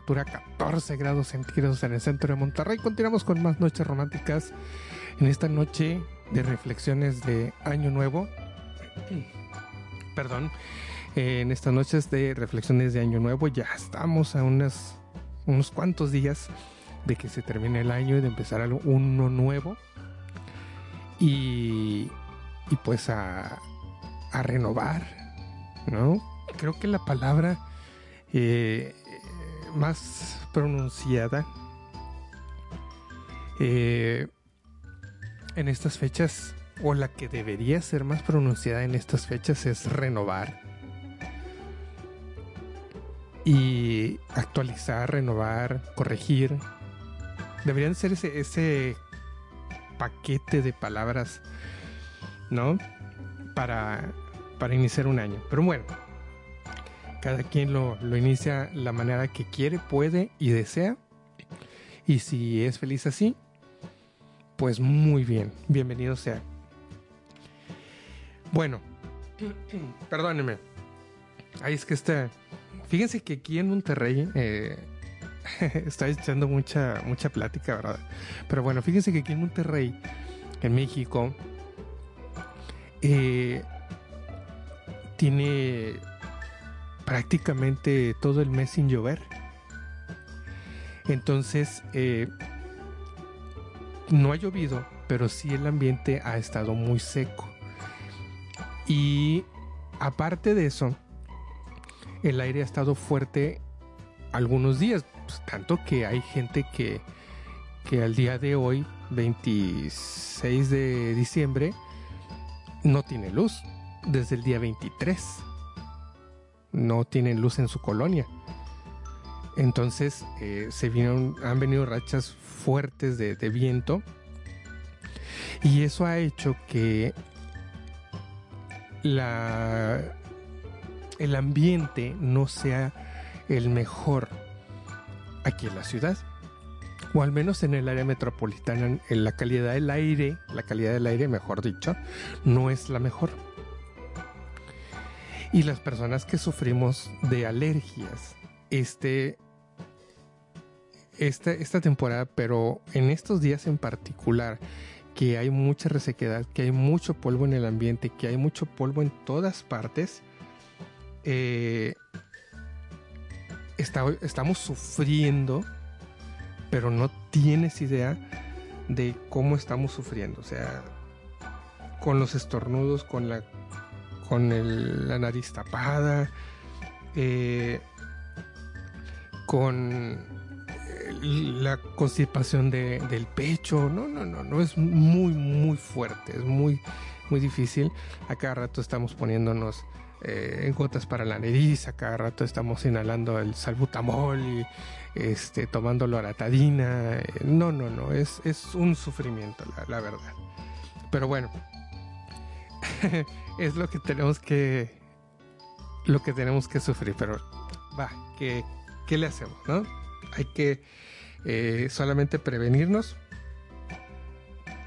Temperatura 14 grados centígrados en el centro de Monterrey. Continuamos con más noches románticas en esta noche de reflexiones de Año Nuevo. Perdón, en estas noches de reflexiones de Año Nuevo ya estamos a unas, unos cuantos días de que se termine el año y de empezar algo, uno nuevo. Y, y pues a, a renovar, ¿no? Creo que la palabra eh, más pronunciada eh, en estas fechas, o la que debería ser más pronunciada en estas fechas, es renovar. Y actualizar, renovar, corregir. Deberían ser ese, ese paquete de palabras, ¿no? Para, para iniciar un año. Pero bueno, cada quien lo, inicia la manera que quiere, puede y desea. Y si es feliz así, pues muy bien, bienvenido sea. Bueno, perdónenme. Ahí es que está. Fíjense que aquí en Monterrey eh, está echando mucha, mucha plática, ¿verdad? Pero bueno, fíjense que aquí en Monterrey, en México, eh, tiene prácticamente todo el mes sin llover. Entonces, eh, no ha llovido, pero sí el ambiente ha estado muy seco. Y aparte de eso, el aire ha estado fuerte algunos días, pues, tanto que hay gente que, que al día de hoy, 26 de diciembre, no tiene luz desde el día 23 no tienen luz en su colonia. Entonces eh, se vieron, han venido rachas fuertes de, viento. Y eso ha hecho que el ambiente no sea el mejor aquí en la ciudad. O al menos en el área metropolitana en la calidad del aire la calidad del aire mejor dicho no es la mejor y las personas que sufrimos de alergias, este, esta, esta temporada, pero en estos días en particular, que hay mucha resequedad, que hay mucho polvo en el ambiente, que hay mucho polvo en todas partes, eh, estamos sufriendo, pero no tienes idea de cómo estamos sufriendo. O sea, con los estornudos, con la con la nariz tapada, eh, con la constipación del pecho. No, no, no, no, es muy, muy fuerte, es muy, muy difícil. A cada rato estamos poniéndonos eh, gotas para la nariz, a cada rato estamos inhalando el salbutamol y este, tomando loratadina. No, no, no, es, es un sufrimiento, la verdad. Pero bueno, es lo que tenemos que lo que tenemos que sufrir, pero va, ¿qué, qué le hacemos? ¿no? Hay que eh, solamente prevenirnos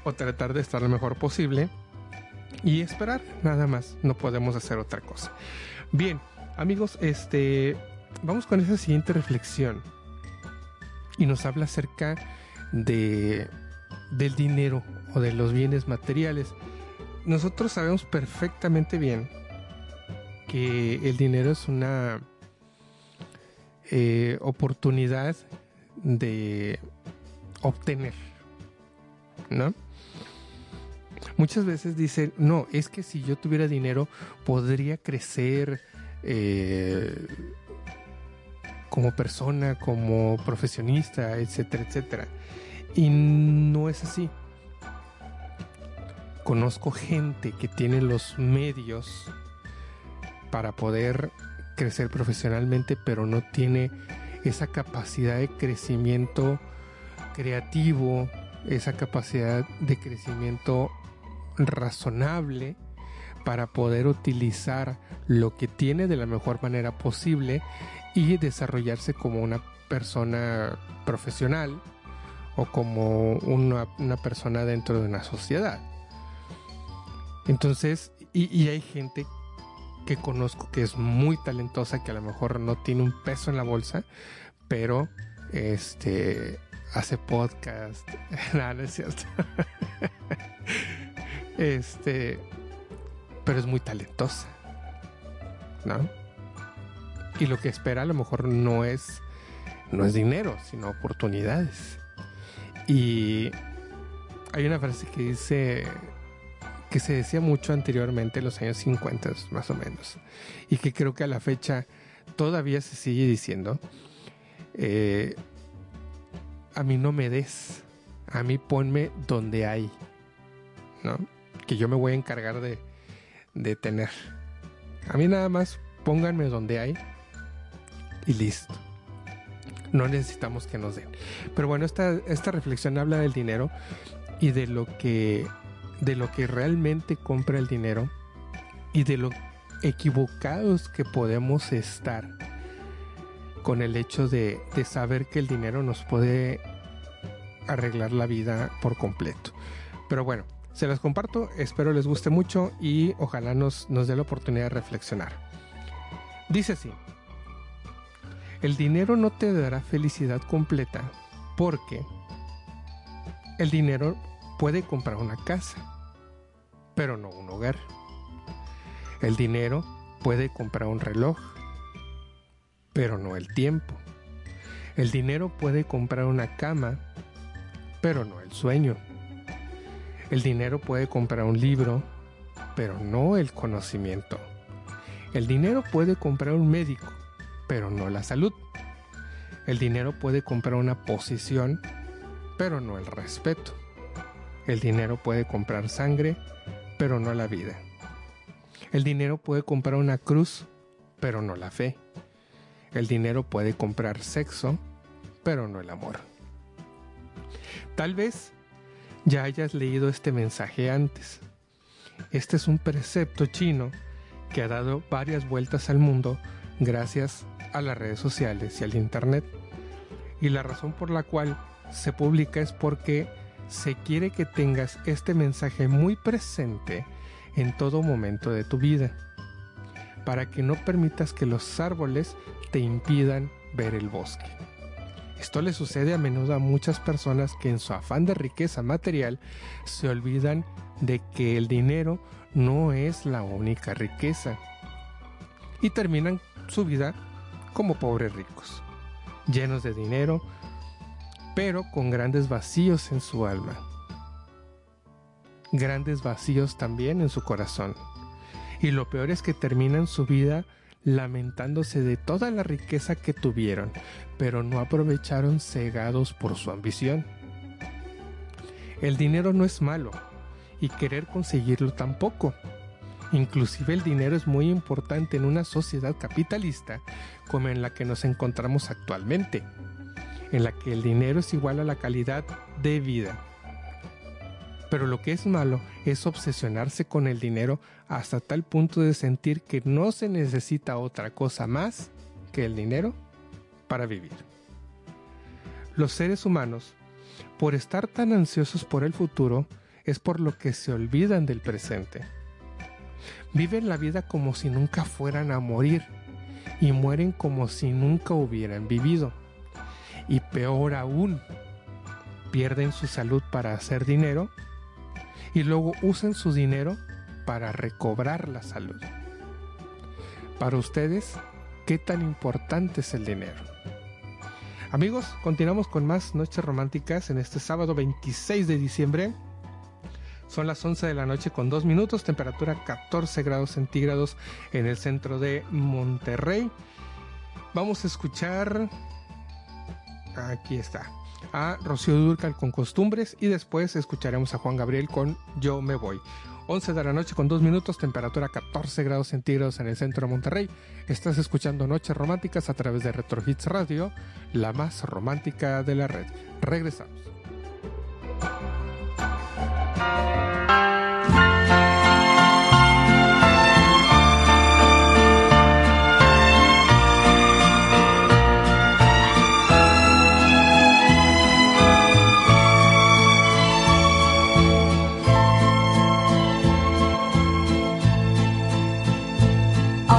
o tratar de estar lo mejor posible y esperar, nada más, no podemos hacer otra cosa. Bien, amigos, este vamos con esa siguiente reflexión y nos habla acerca de del dinero o de los bienes materiales nosotros sabemos perfectamente bien que el dinero es una eh, oportunidad de obtener, ¿no? Muchas veces dicen, no, es que si yo tuviera dinero podría crecer eh, como persona, como profesionista, etcétera, etcétera. Y no es así. Conozco gente que tiene los medios para poder crecer profesionalmente, pero no tiene esa capacidad de crecimiento creativo, esa capacidad de crecimiento razonable para poder utilizar lo que tiene de la mejor manera posible y desarrollarse como una persona profesional o como una, persona dentro de una sociedad. Entonces, y, hay gente que conozco que es muy talentosa, que a lo mejor no tiene un peso en la bolsa, pero este hace podcast. no, no es cierto. este, pero es muy talentosa. ¿No? Y lo que espera a lo mejor no es no es dinero, sino oportunidades. Y hay una frase que dice que se decía mucho anteriormente en los años 50 más o menos y que creo que a la fecha todavía se sigue diciendo eh, a mí no me des a mí ponme donde hay ¿no? que yo me voy a encargar de, de tener. A mí nada más pónganme donde hay y listo. No necesitamos que nos den. Pero bueno esta, esta reflexión habla del dinero y de lo que de lo que realmente compra el dinero y de lo equivocados que podemos estar con el hecho de, saber que el dinero nos puede arreglar la vida por completo. Pero bueno, se las comparto, espero les guste mucho y ojalá nos, nos dé la oportunidad de reflexionar. Dice así, el dinero no te dará felicidad completa porque el dinero puede comprar una casa, pero no un hogar. El dinero puede comprar un reloj, pero no el tiempo. El dinero puede comprar una cama, pero no el sueño. El dinero puede comprar un libro, pero no el conocimiento. El dinero puede comprar un médico, pero no la salud. El dinero puede comprar una posición, pero no el respeto. El dinero puede comprar sangre, pero no la vida. El dinero puede comprar una cruz, pero no la fe. El dinero puede comprar sexo, pero no el amor. Tal vez ya hayas leído este mensaje antes. Este es un precepto chino que ha dado varias vueltas al mundo gracias a las redes sociales y al Internet. Y la razón por la cual se publica es porque se quiere que tengas este mensaje muy presente en todo momento de tu vida, para que no permitas que los árboles te impidan ver el bosque. Esto le sucede a menudo a muchas personas que en su afán de riqueza material se olvidan de que el dinero no es la única riqueza y terminan su vida como pobres ricos, llenos de dinero, pero con grandes vacíos en su alma. Grandes vacíos también en su corazón. Y lo peor es que terminan su vida lamentándose de toda la riqueza que tuvieron, pero no aprovecharon cegados por su ambición. El dinero no es malo, y querer conseguirlo tampoco. Inclusive el dinero es muy importante en una sociedad capitalista como en la que nos encontramos actualmente en la que el dinero es igual a la calidad de vida. Pero lo que es malo es obsesionarse con el dinero hasta tal punto de sentir que no se necesita otra cosa más que el dinero para vivir. Los seres humanos, por estar tan ansiosos por el futuro, es por lo que se olvidan del presente. Viven la vida como si nunca fueran a morir y mueren como si nunca hubieran vivido y peor aún, pierden su salud para hacer dinero y luego usan su dinero para recobrar la salud. Para ustedes, ¿qué tan importante es el dinero? Amigos, continuamos con más noches románticas en este sábado 26 de diciembre. Son las 11 de la noche con 2 minutos, temperatura 14 grados centígrados en el centro de Monterrey. Vamos a escuchar. Aquí está. A Rocío Durcal con Costumbres y después escucharemos a Juan Gabriel con Yo me voy. 11 de la noche con 2 minutos, temperatura 14 grados centígrados en el centro de Monterrey. Estás escuchando Noches Románticas a través de Retro Hits Radio, la más romántica de la red. Regresamos.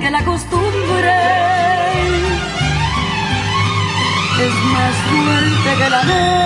Que la costumbre es más fuerte que el amor.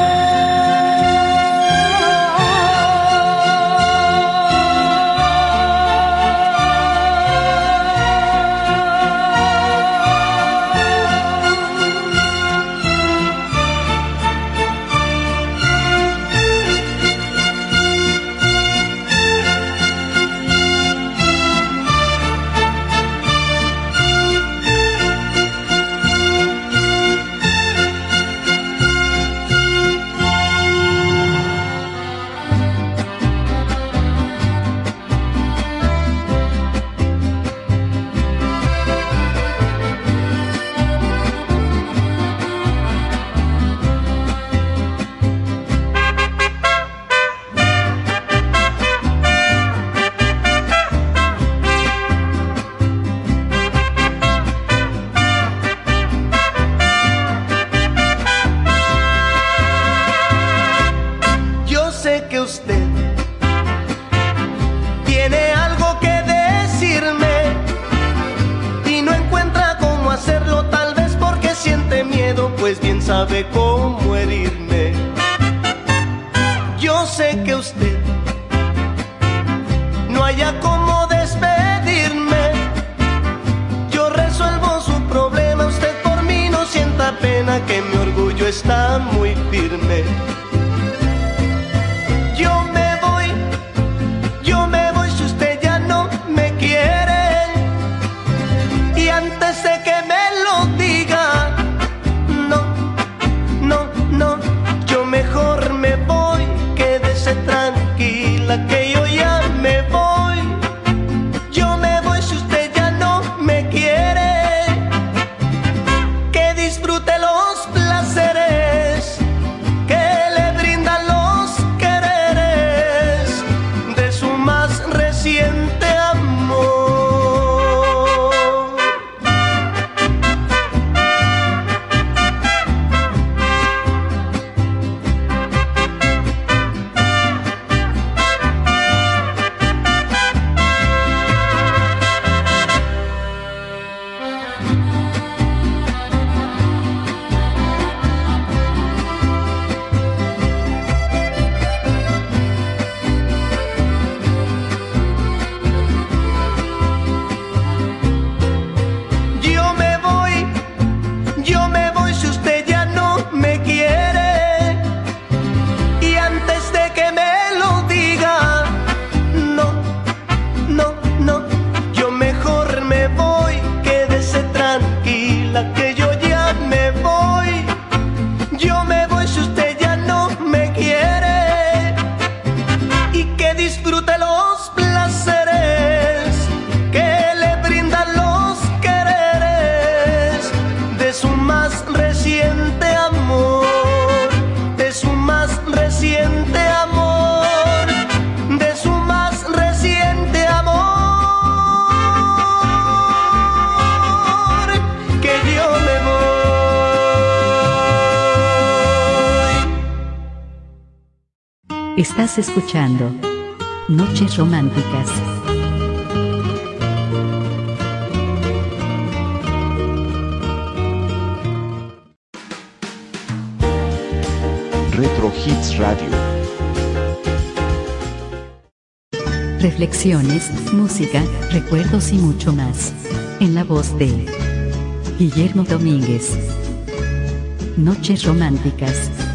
Estás escuchando Noches Románticas. Retro Hits Radio. Reflexiones, música, recuerdos y mucho más. En la voz de Guillermo Domínguez. Noches Románticas.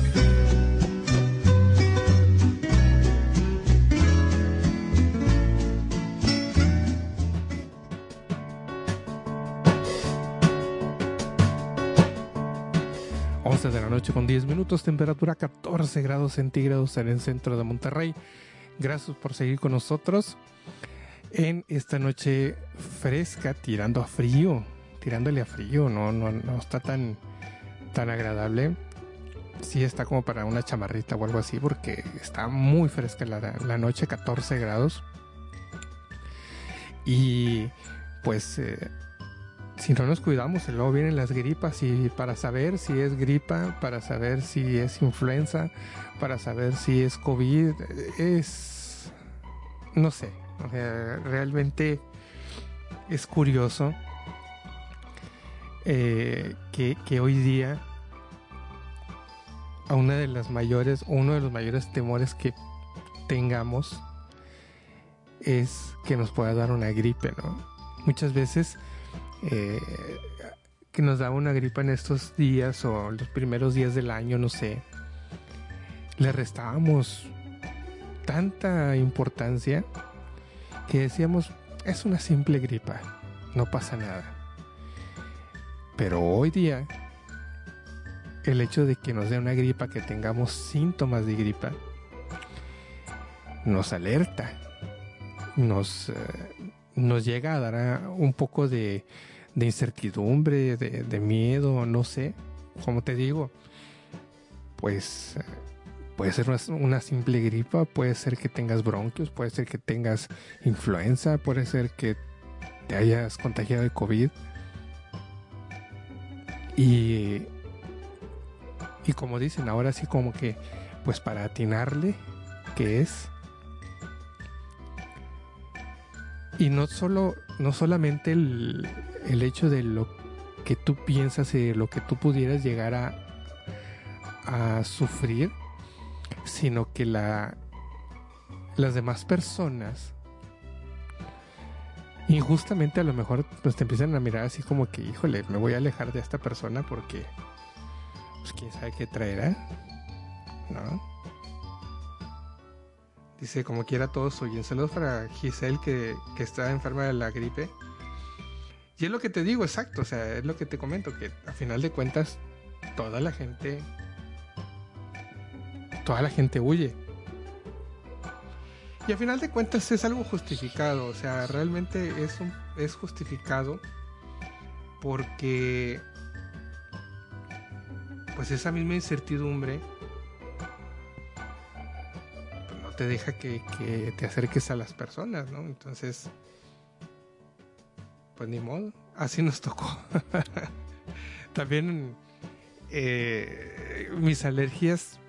Temperatura 14 grados centígrados en el centro de Monterrey. Gracias por seguir con nosotros en esta noche fresca, tirando a frío, tirándole a frío, no, no, no está tan, tan agradable. Sí está como para una chamarrita o algo así, porque está muy fresca la, la noche, 14 grados. Y pues eh, si no nos cuidamos, luego vienen las gripas y para saber si es gripa, para saber si es influenza, para saber si es COVID, es, no sé, o sea, realmente es curioso eh, que, que hoy día a una de las mayores, uno de los mayores temores que tengamos es que nos pueda dar una gripe, ¿no? Muchas veces eh, que nos da una gripa en estos días o los primeros días del año, no sé, le restábamos tanta importancia que decíamos, es una simple gripa, no pasa nada. Pero hoy día, el hecho de que nos dé una gripa, que tengamos síntomas de gripa, nos alerta, nos, eh, nos llega a dar un poco de, de incertidumbre, de, miedo, no sé, como te digo, pues puede ser una, una simple gripa, puede ser que tengas bronquios, puede ser que tengas influenza, puede ser que te hayas contagiado de COVID. Y, y como dicen, ahora sí como que, pues para atinarle, que es? Y no solo, no solamente el, el hecho de lo que tú piensas y de lo que tú pudieras llegar a, sufrir, sino que la, las demás personas injustamente a lo mejor pues te empiezan a mirar así como que, híjole, me voy a alejar de esta persona porque pues quién sabe qué traerá, ¿no? Dice, como quiera todos oyen. Saludos para Giselle que, que está enferma de la gripe. Y es lo que te digo, exacto, o sea, es lo que te comento, que a final de cuentas toda la gente, toda la gente huye. Y a final de cuentas es algo justificado, o sea, realmente es, un, es justificado porque pues esa misma incertidumbre pues, no te deja que, que, te acerques a las personas, ¿no? Entonces, pues ni modo, así nos tocó. También eh, mis alergias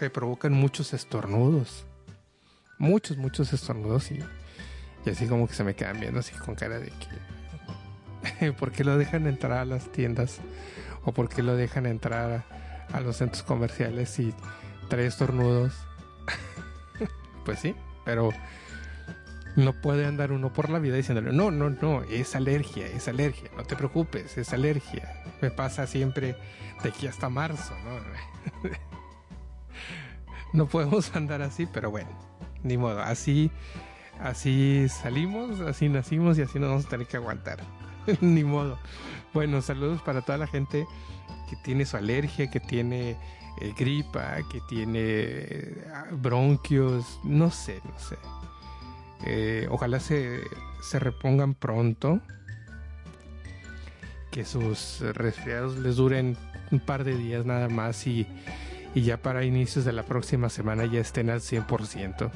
me provocan muchos estornudos muchos, muchos estornudos y, y así como que se me quedan viendo así con cara de que ¿por qué lo dejan entrar a las tiendas? ¿O por qué lo dejan entrar a, a los centros comerciales y trae estornudos? pues sí, pero no puede andar uno por la vida diciéndole, no, no, no, es alergia, es alergia, no te preocupes, es alergia. Me pasa siempre de aquí hasta marzo, ¿no? no podemos andar así, pero bueno ni modo, así, así salimos, así nacimos y así nos vamos a tener que aguantar. ni modo. Bueno, saludos para toda la gente que tiene su alergia, que tiene eh, gripa, que tiene eh, bronquios, no sé, no sé. Eh, ojalá se, se repongan pronto. Que sus resfriados les duren un par de días nada más y, y ya para inicios de la próxima semana ya estén al 100%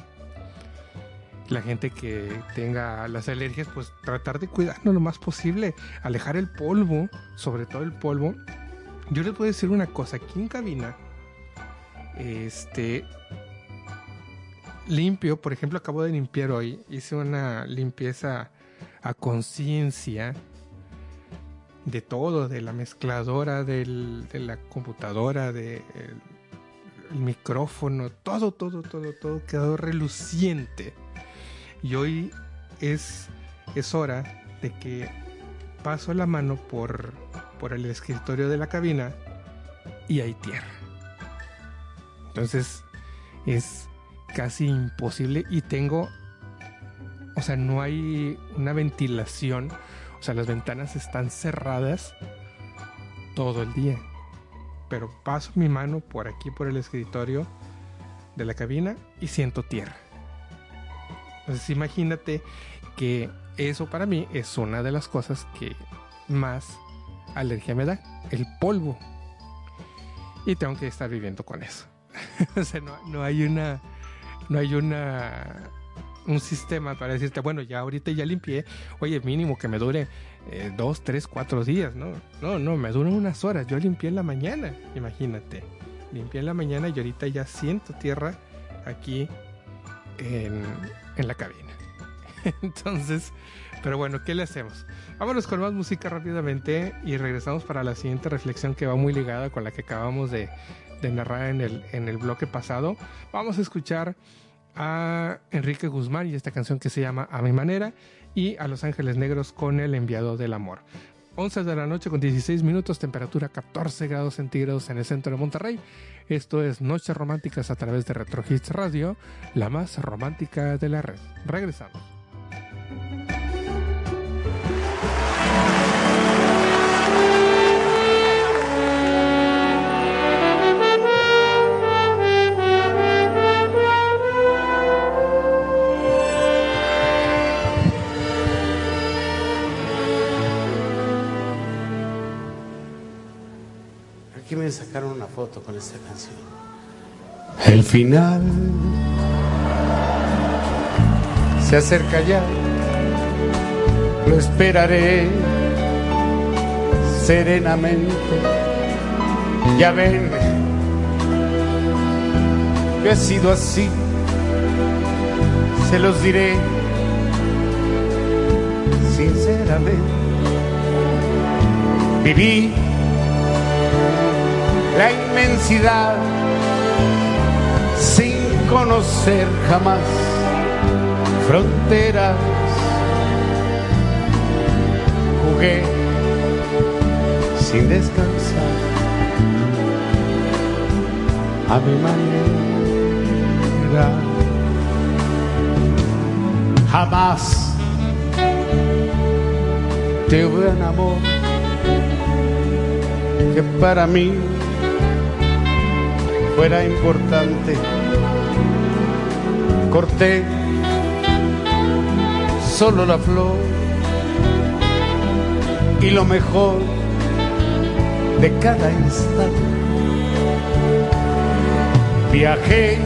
la gente que tenga las alergias, pues tratar de cuidarnos lo más posible, alejar el polvo, sobre todo el polvo. Yo les voy a decir una cosa, aquí en cabina, este, limpio, por ejemplo, acabo de limpiar hoy, hice una limpieza a conciencia de todo, de la mezcladora, de la computadora, del el micrófono, todo, todo, todo, todo quedó reluciente. Y hoy es, es hora de que paso la mano por, por el escritorio de la cabina y hay tierra. Entonces es casi imposible y tengo, o sea, no hay una ventilación, o sea, las ventanas están cerradas todo el día. Pero paso mi mano por aquí, por el escritorio de la cabina y siento tierra. Entonces imagínate que eso para mí es una de las cosas que más alergia me da, el polvo. Y tengo que estar viviendo con eso. o sea, no, hay una, no hay una, un sistema para decirte, bueno, ya ahorita ya limpié, oye, mínimo que me dure eh, dos, tres, cuatro días, ¿no? No, no, me duran unas horas. Yo limpié en la mañana, imagínate. Limpié en la mañana y ahorita ya siento tierra aquí en, en la cabina. Entonces, pero bueno, ¿qué le hacemos? Vámonos con más música rápidamente y regresamos para la siguiente reflexión que va muy ligada con la que acabamos de, narrar en el, en el bloque pasado. Vamos a escuchar a Enrique Guzmán y esta canción que se llama A mi manera y a Los Ángeles Negros con el enviado del amor. 11 de la noche con 16 minutos, temperatura 14 grados centígrados en el centro de Monterrey. Esto es Noches Románticas a través de Retro Hits Radio, la más romántica de la red. Regresamos. Me sacaron una foto con esta canción. El final se acerca ya, lo esperaré serenamente. Ya ven que ha sido así, se los diré sinceramente. Viví la inmensidad sin conocer jamás fronteras. Jugué sin descansar a mi manera. Jamás te un amor que para mí fuera importante. Corté solo la flor y lo mejor de cada instante. Viajé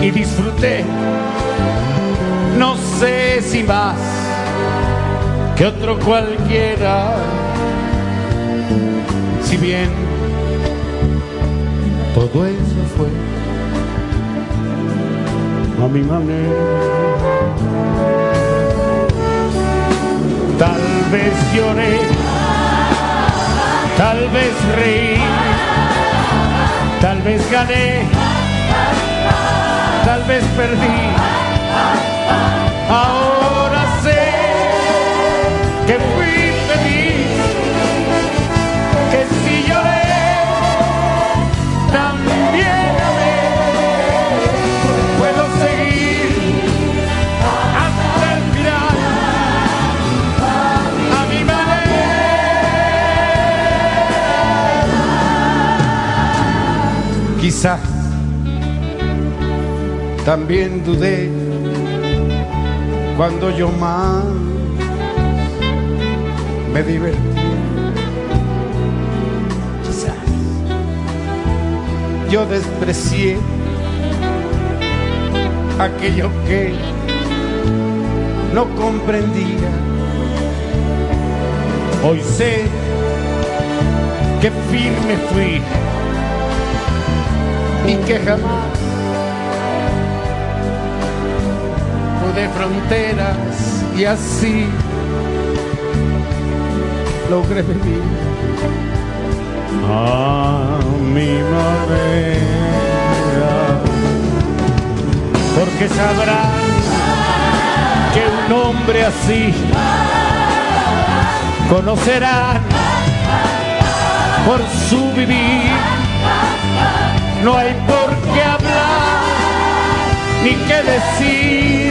y disfruté, no sé si más que otro cualquiera, si bien todo eso fue a mi manera. Tal vez lloré, tal vez reí, tal vez gané, tal vez perdí. Quizás también dudé cuando yo más me divertí. Quizás yo desprecié aquello que no comprendía. Hoy sé que firme fui y que jamás de fronteras y así logré vivir a mi manera. Porque sabrán que un hombre así conocerán por su vivir. No hay por qué hablar ni qué decir,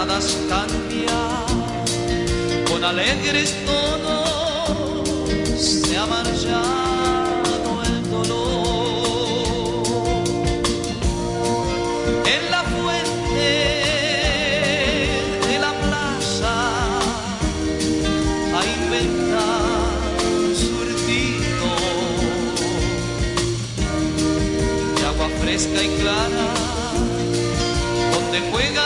miradas cambian con alegres tonos ha marchado el dolor. En la fuente de la plaza a inventar un surtido de agua fresca y clara donde juega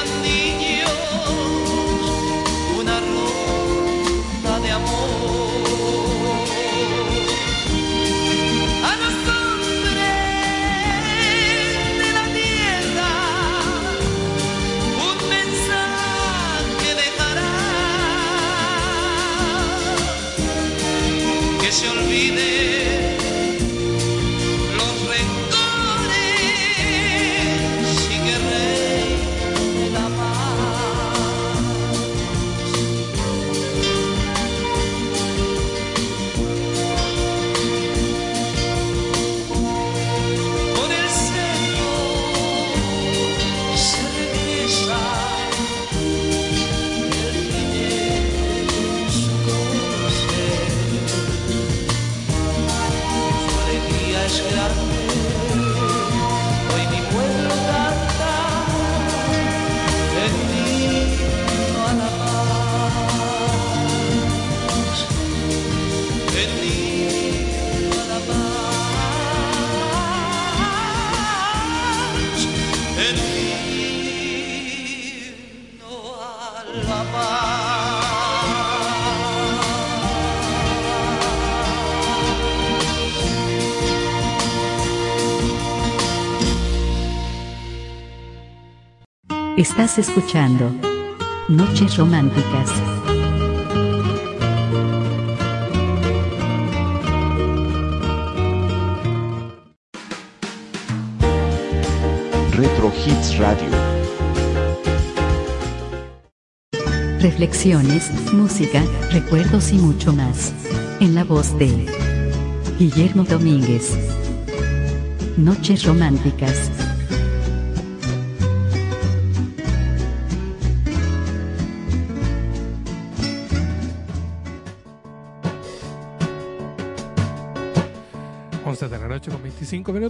Estás escuchando Noches Románticas. Retro Hits Radio. Reflexiones, música, recuerdos y mucho más. En la voz de Guillermo Domínguez. Noches Románticas.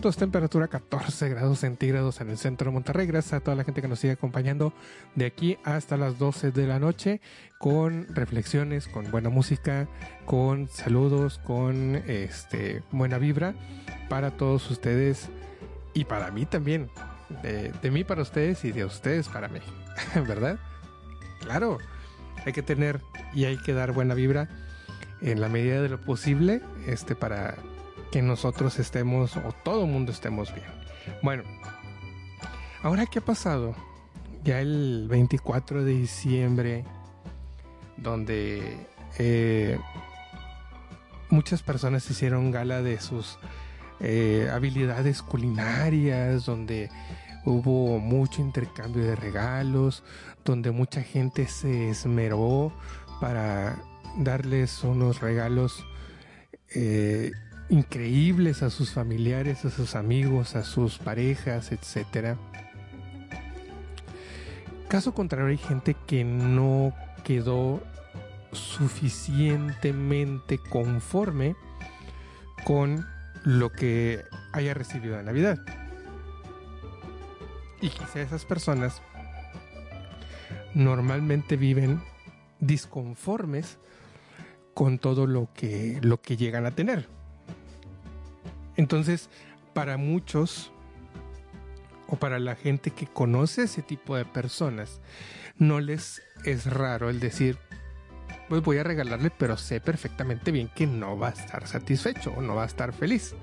Minutos, temperatura 14 grados centígrados en el centro de Monterrey. Gracias a toda la gente que nos sigue acompañando de aquí hasta las 12 de la noche con reflexiones, con buena música, con saludos, con este buena vibra para todos ustedes y para mí también. De, de mí para ustedes y de ustedes para mí, ¿verdad? Claro, hay que tener y hay que dar buena vibra en la medida de lo posible este para que nosotros estemos o todo el mundo estemos bien. Bueno, ahora qué ha pasado? Ya el 24 de diciembre, donde eh, muchas personas hicieron gala de sus eh, habilidades culinarias, donde hubo mucho intercambio de regalos, donde mucha gente se esmeró para darles unos regalos eh, increíbles a sus familiares, a sus amigos, a sus parejas, etcétera. Caso contrario, hay gente que no quedó suficientemente conforme con lo que haya recibido de Navidad. Y quizá esas personas normalmente viven disconformes con todo lo que, lo que llegan a tener. Entonces, para muchos, o para la gente que conoce ese tipo de personas, no les es raro el decir, pues voy a regalarle, pero sé perfectamente bien que no va a estar satisfecho o no va a estar feliz.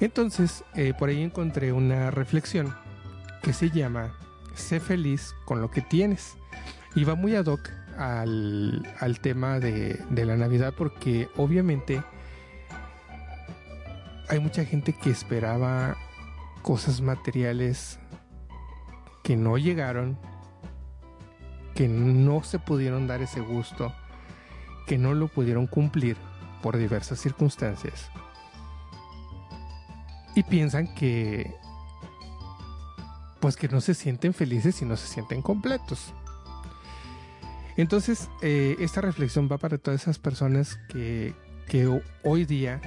Entonces, eh, por ahí encontré una reflexión que se llama, sé feliz con lo que tienes. Y va muy ad hoc al, al tema de, de la Navidad porque obviamente hay mucha gente que esperaba cosas materiales que no llegaron, que no se pudieron dar ese gusto, que no lo pudieron cumplir por diversas circunstancias. Y piensan que pues que no se sienten felices y no se sienten completos. Entonces, eh, esta reflexión va para todas esas personas que, que ho- hoy día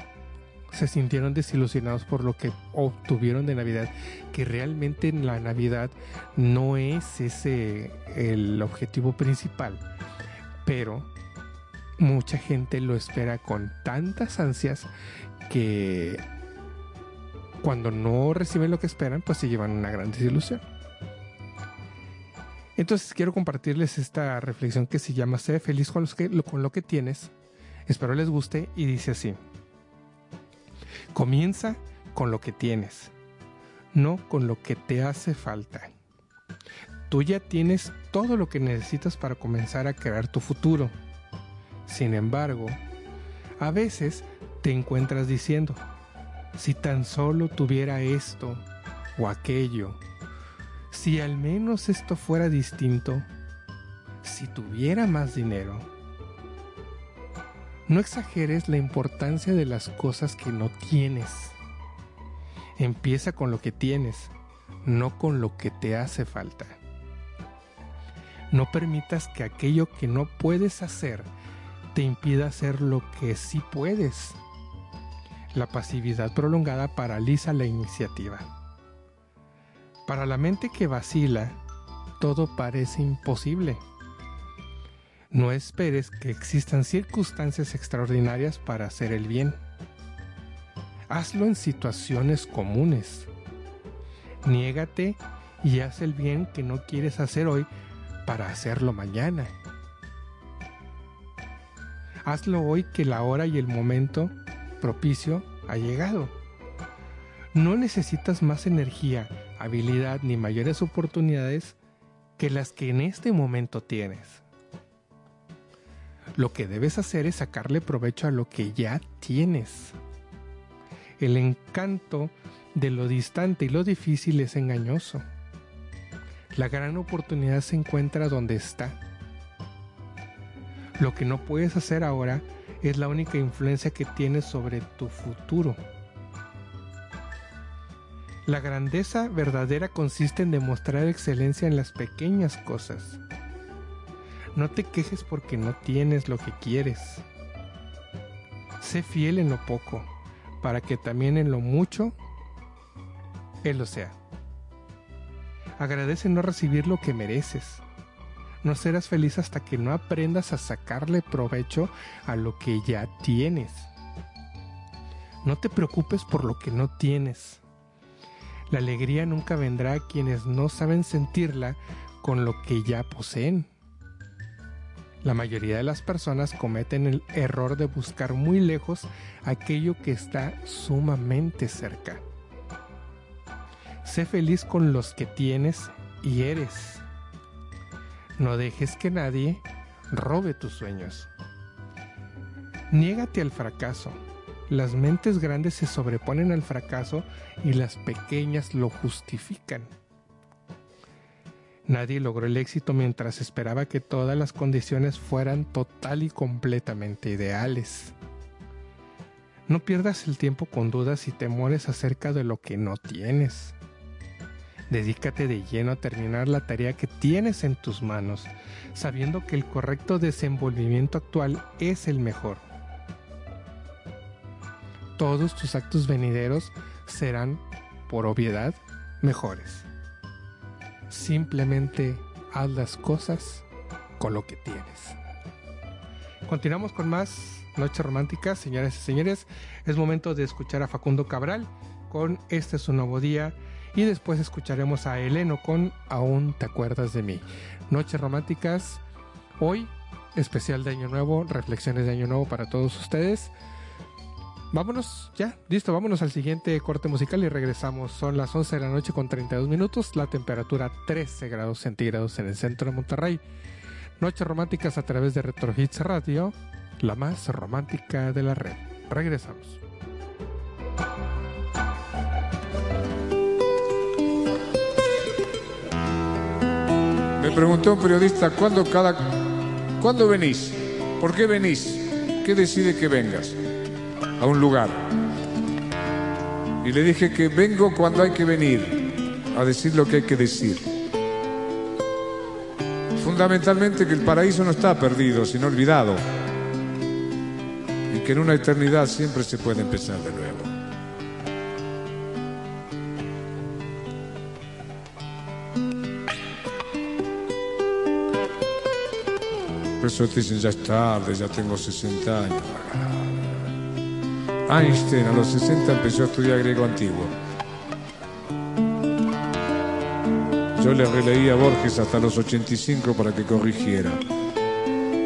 se sintieron desilusionados por lo que obtuvieron de Navidad, que realmente la Navidad no es ese el objetivo principal, pero mucha gente lo espera con tantas ansias que cuando no reciben lo que esperan, pues se llevan una gran desilusión. Entonces quiero compartirles esta reflexión que se llama Sé feliz con, que- con lo que tienes. Espero les guste y dice así. Comienza con lo que tienes, no con lo que te hace falta. Tú ya tienes todo lo que necesitas para comenzar a crear tu futuro. Sin embargo, a veces te encuentras diciendo, si tan solo tuviera esto o aquello, si al menos esto fuera distinto, si tuviera más dinero. No exageres la importancia de las cosas que no tienes. Empieza con lo que tienes, no con lo que te hace falta. No permitas que aquello que no puedes hacer te impida hacer lo que sí puedes. La pasividad prolongada paraliza la iniciativa. Para la mente que vacila, todo parece imposible. No esperes que existan circunstancias extraordinarias para hacer el bien. Hazlo en situaciones comunes. Niégate y haz el bien que no quieres hacer hoy para hacerlo mañana. Hazlo hoy que la hora y el momento propicio ha llegado. No necesitas más energía, habilidad ni mayores oportunidades que las que en este momento tienes. Lo que debes hacer es sacarle provecho a lo que ya tienes. El encanto de lo distante y lo difícil es engañoso. La gran oportunidad se encuentra donde está. Lo que no puedes hacer ahora es la única influencia que tienes sobre tu futuro. La grandeza verdadera consiste en demostrar excelencia en las pequeñas cosas. No te quejes porque no tienes lo que quieres. Sé fiel en lo poco, para que también en lo mucho Él lo sea. Agradece no recibir lo que mereces. No serás feliz hasta que no aprendas a sacarle provecho a lo que ya tienes. No te preocupes por lo que no tienes. La alegría nunca vendrá a quienes no saben sentirla con lo que ya poseen. La mayoría de las personas cometen el error de buscar muy lejos aquello que está sumamente cerca. Sé feliz con los que tienes y eres. No dejes que nadie robe tus sueños. Niégate al fracaso. Las mentes grandes se sobreponen al fracaso y las pequeñas lo justifican. Nadie logró el éxito mientras esperaba que todas las condiciones fueran total y completamente ideales. No pierdas el tiempo con dudas y temores acerca de lo que no tienes. Dedícate de lleno a terminar la tarea que tienes en tus manos, sabiendo que el correcto desenvolvimiento actual es el mejor. Todos tus actos venideros serán, por obviedad, mejores. Simplemente haz las cosas con lo que tienes. Continuamos con más Noches Románticas, señoras y señores. Es momento de escuchar a Facundo Cabral con Este es un nuevo día y después escucharemos a Eleno con Aún te acuerdas de mí. Noches Románticas, hoy especial de Año Nuevo, reflexiones de Año Nuevo para todos ustedes. Vámonos, ya, listo, vámonos al siguiente corte musical y regresamos. Son las 11 de la noche con 32 minutos, la temperatura 13 grados centígrados en el centro de Monterrey. Noches románticas a través de Retro Hits Radio, la más romántica de la red. Regresamos. Me preguntó un periodista, ¿cuándo, cada, ¿cuándo venís? ¿Por qué venís? ¿Qué decide que vengas a un lugar? Y le dije que vengo cuando hay que venir a decir lo que hay que decir. fundamentalmente que el paraíso no está perdido, sino olvidado. Y que en una eternidad siempre se puede empezar de nuevo. Por eso dicen, ya es tarde, ya tengo 60 años. Einstein a los 60 empezó a estudiar griego antiguo. Yo le releí a Borges hasta los 85 para que corrigiera.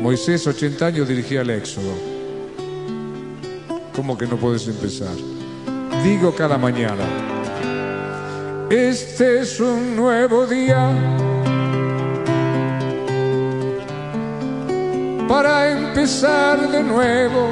Moisés, 80 años, dirigía el Éxodo. ¿Cómo que no puedes empezar? Digo cada mañana, este es un nuevo día para empezar de nuevo,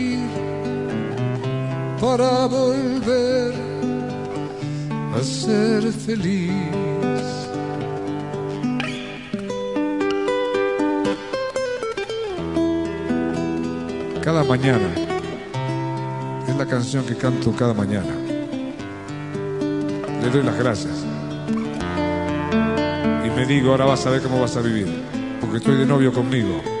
para volver a ser feliz. Cada mañana es la canción que canto cada mañana. Le doy las gracias. Y me digo, ahora vas a ver cómo vas a vivir porque estoy de novio conmigo.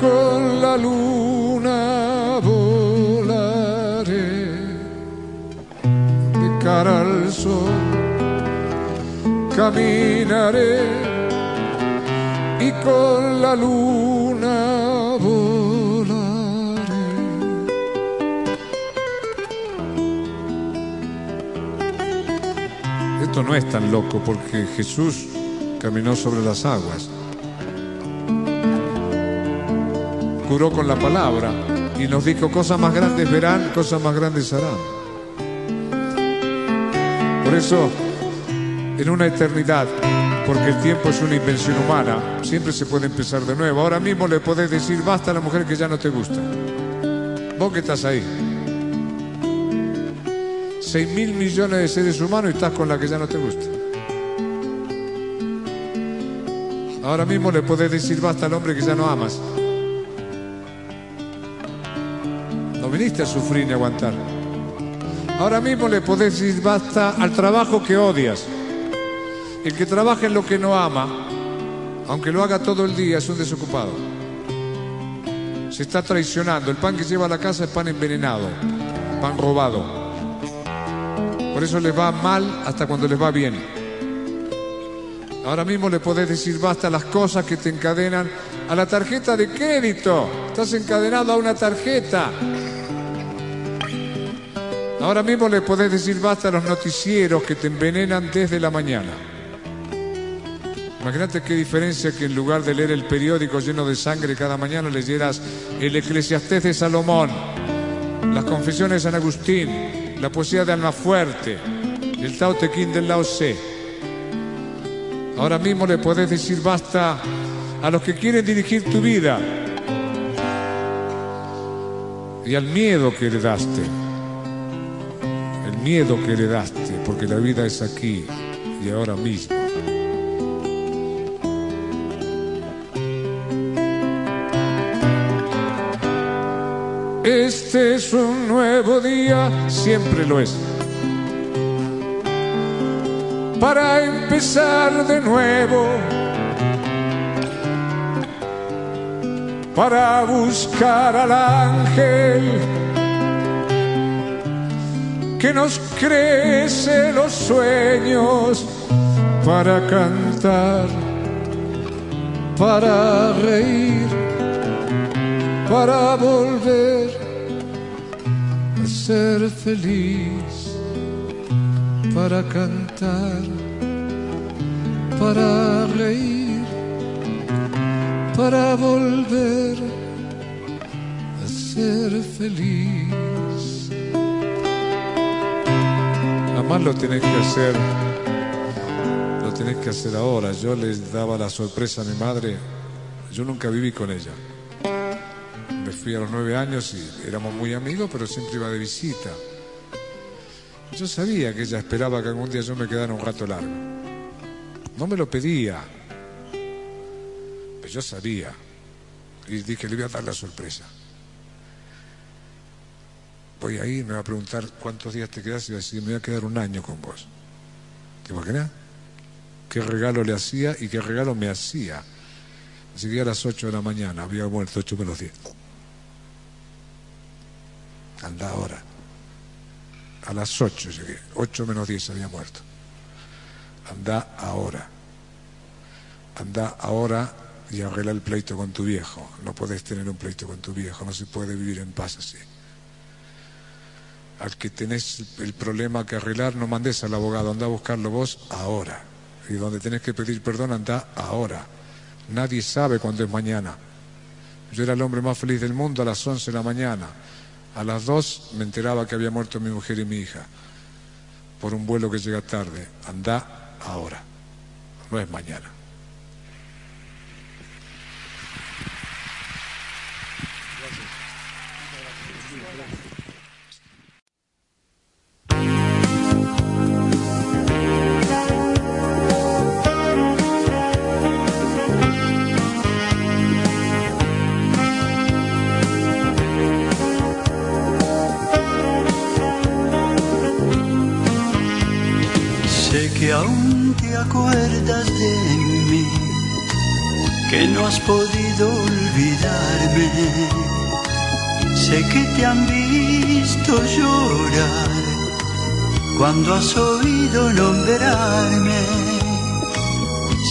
con la luna volaré de cara al sol. Caminaré y con la luna volaré. Esto no es tan loco porque Jesús caminó sobre las aguas, con la palabra y nos dijo cosas más grandes verán, cosas más grandes harán. Por eso, en una eternidad, porque el tiempo es una invención humana, siempre se puede empezar de nuevo. Ahora mismo le podés decir basta a la mujer que ya no te gusta. Vos que estás ahí. 6 mil millones de seres humanos y estás con la que ya no te gusta. Ahora mismo le podés decir basta al hombre que ya no amas. A sufrir a aguantar. Ahora mismo le podés decir basta al trabajo que odias. El que trabaja en lo que no ama, aunque lo haga todo el día, es un desocupado. Se está traicionando. El pan que lleva a la casa es pan envenenado, pan robado. Por eso les va mal hasta cuando les va bien. Ahora mismo le podés decir basta a las cosas que te encadenan a la tarjeta de crédito. Estás encadenado a una tarjeta. Ahora mismo le podés decir basta a los noticieros que te envenenan desde la mañana. Imagínate qué diferencia que en lugar de leer el periódico lleno de sangre cada mañana leyeras el Eclesiastés de Salomón, las confesiones de San Agustín, la poesía de Almafuerte, el Tao Te Ching del Lao Tse. Ahora mismo le podés decir basta a los que quieren dirigir tu vida y al miedo que heredaste. Miedo que heredaste, porque la vida es aquí y ahora mismo. Este es un nuevo día, siempre lo es. Para empezar de nuevo, para buscar al ángel que nos crece los sueños para cantar, para reír, para volver a ser feliz, para cantar, para reír, para volver a ser feliz. Jamás lo tenés que hacer lo tenés que hacer ahora. Yo les daba la sorpresa a mi madre. Yo nunca viví con ella. Me fui a los nueve años y éramos muy amigos, pero siempre iba de visita. Yo sabía que ella esperaba que algún día yo me quedara un rato largo. No me lo pedía, pero yo sabía. Y dije, le voy a dar la sorpresa. Voy a ir, me va a preguntar cuántos días te quedas y voy a decir, me voy a quedar un año con vos. ¿Te imaginas? qué regalo le hacía y qué regalo me hacía. Así que a las 8 de la mañana había muerto 8 menos 10. Anda ahora. A las 8 llegué, 8 menos 10 había muerto. Anda ahora. Anda ahora y arregla el pleito con tu viejo. No puedes tener un pleito con tu viejo, no se puede vivir en paz así. Al que tenés el problema que arreglar, no mandes al abogado, anda a buscarlo vos ahora y donde tenés que pedir perdón anda ahora. Nadie sabe cuándo es mañana. Yo era el hombre más feliz del mundo a las 11 de la mañana. A las 2 me enteraba que había muerto mi mujer y mi hija por un vuelo que llega tarde. Anda ahora, no es mañana. Acuerdas de mí, que no has podido olvidarme. Sé que te han visto llorar cuando has oído nombrarme.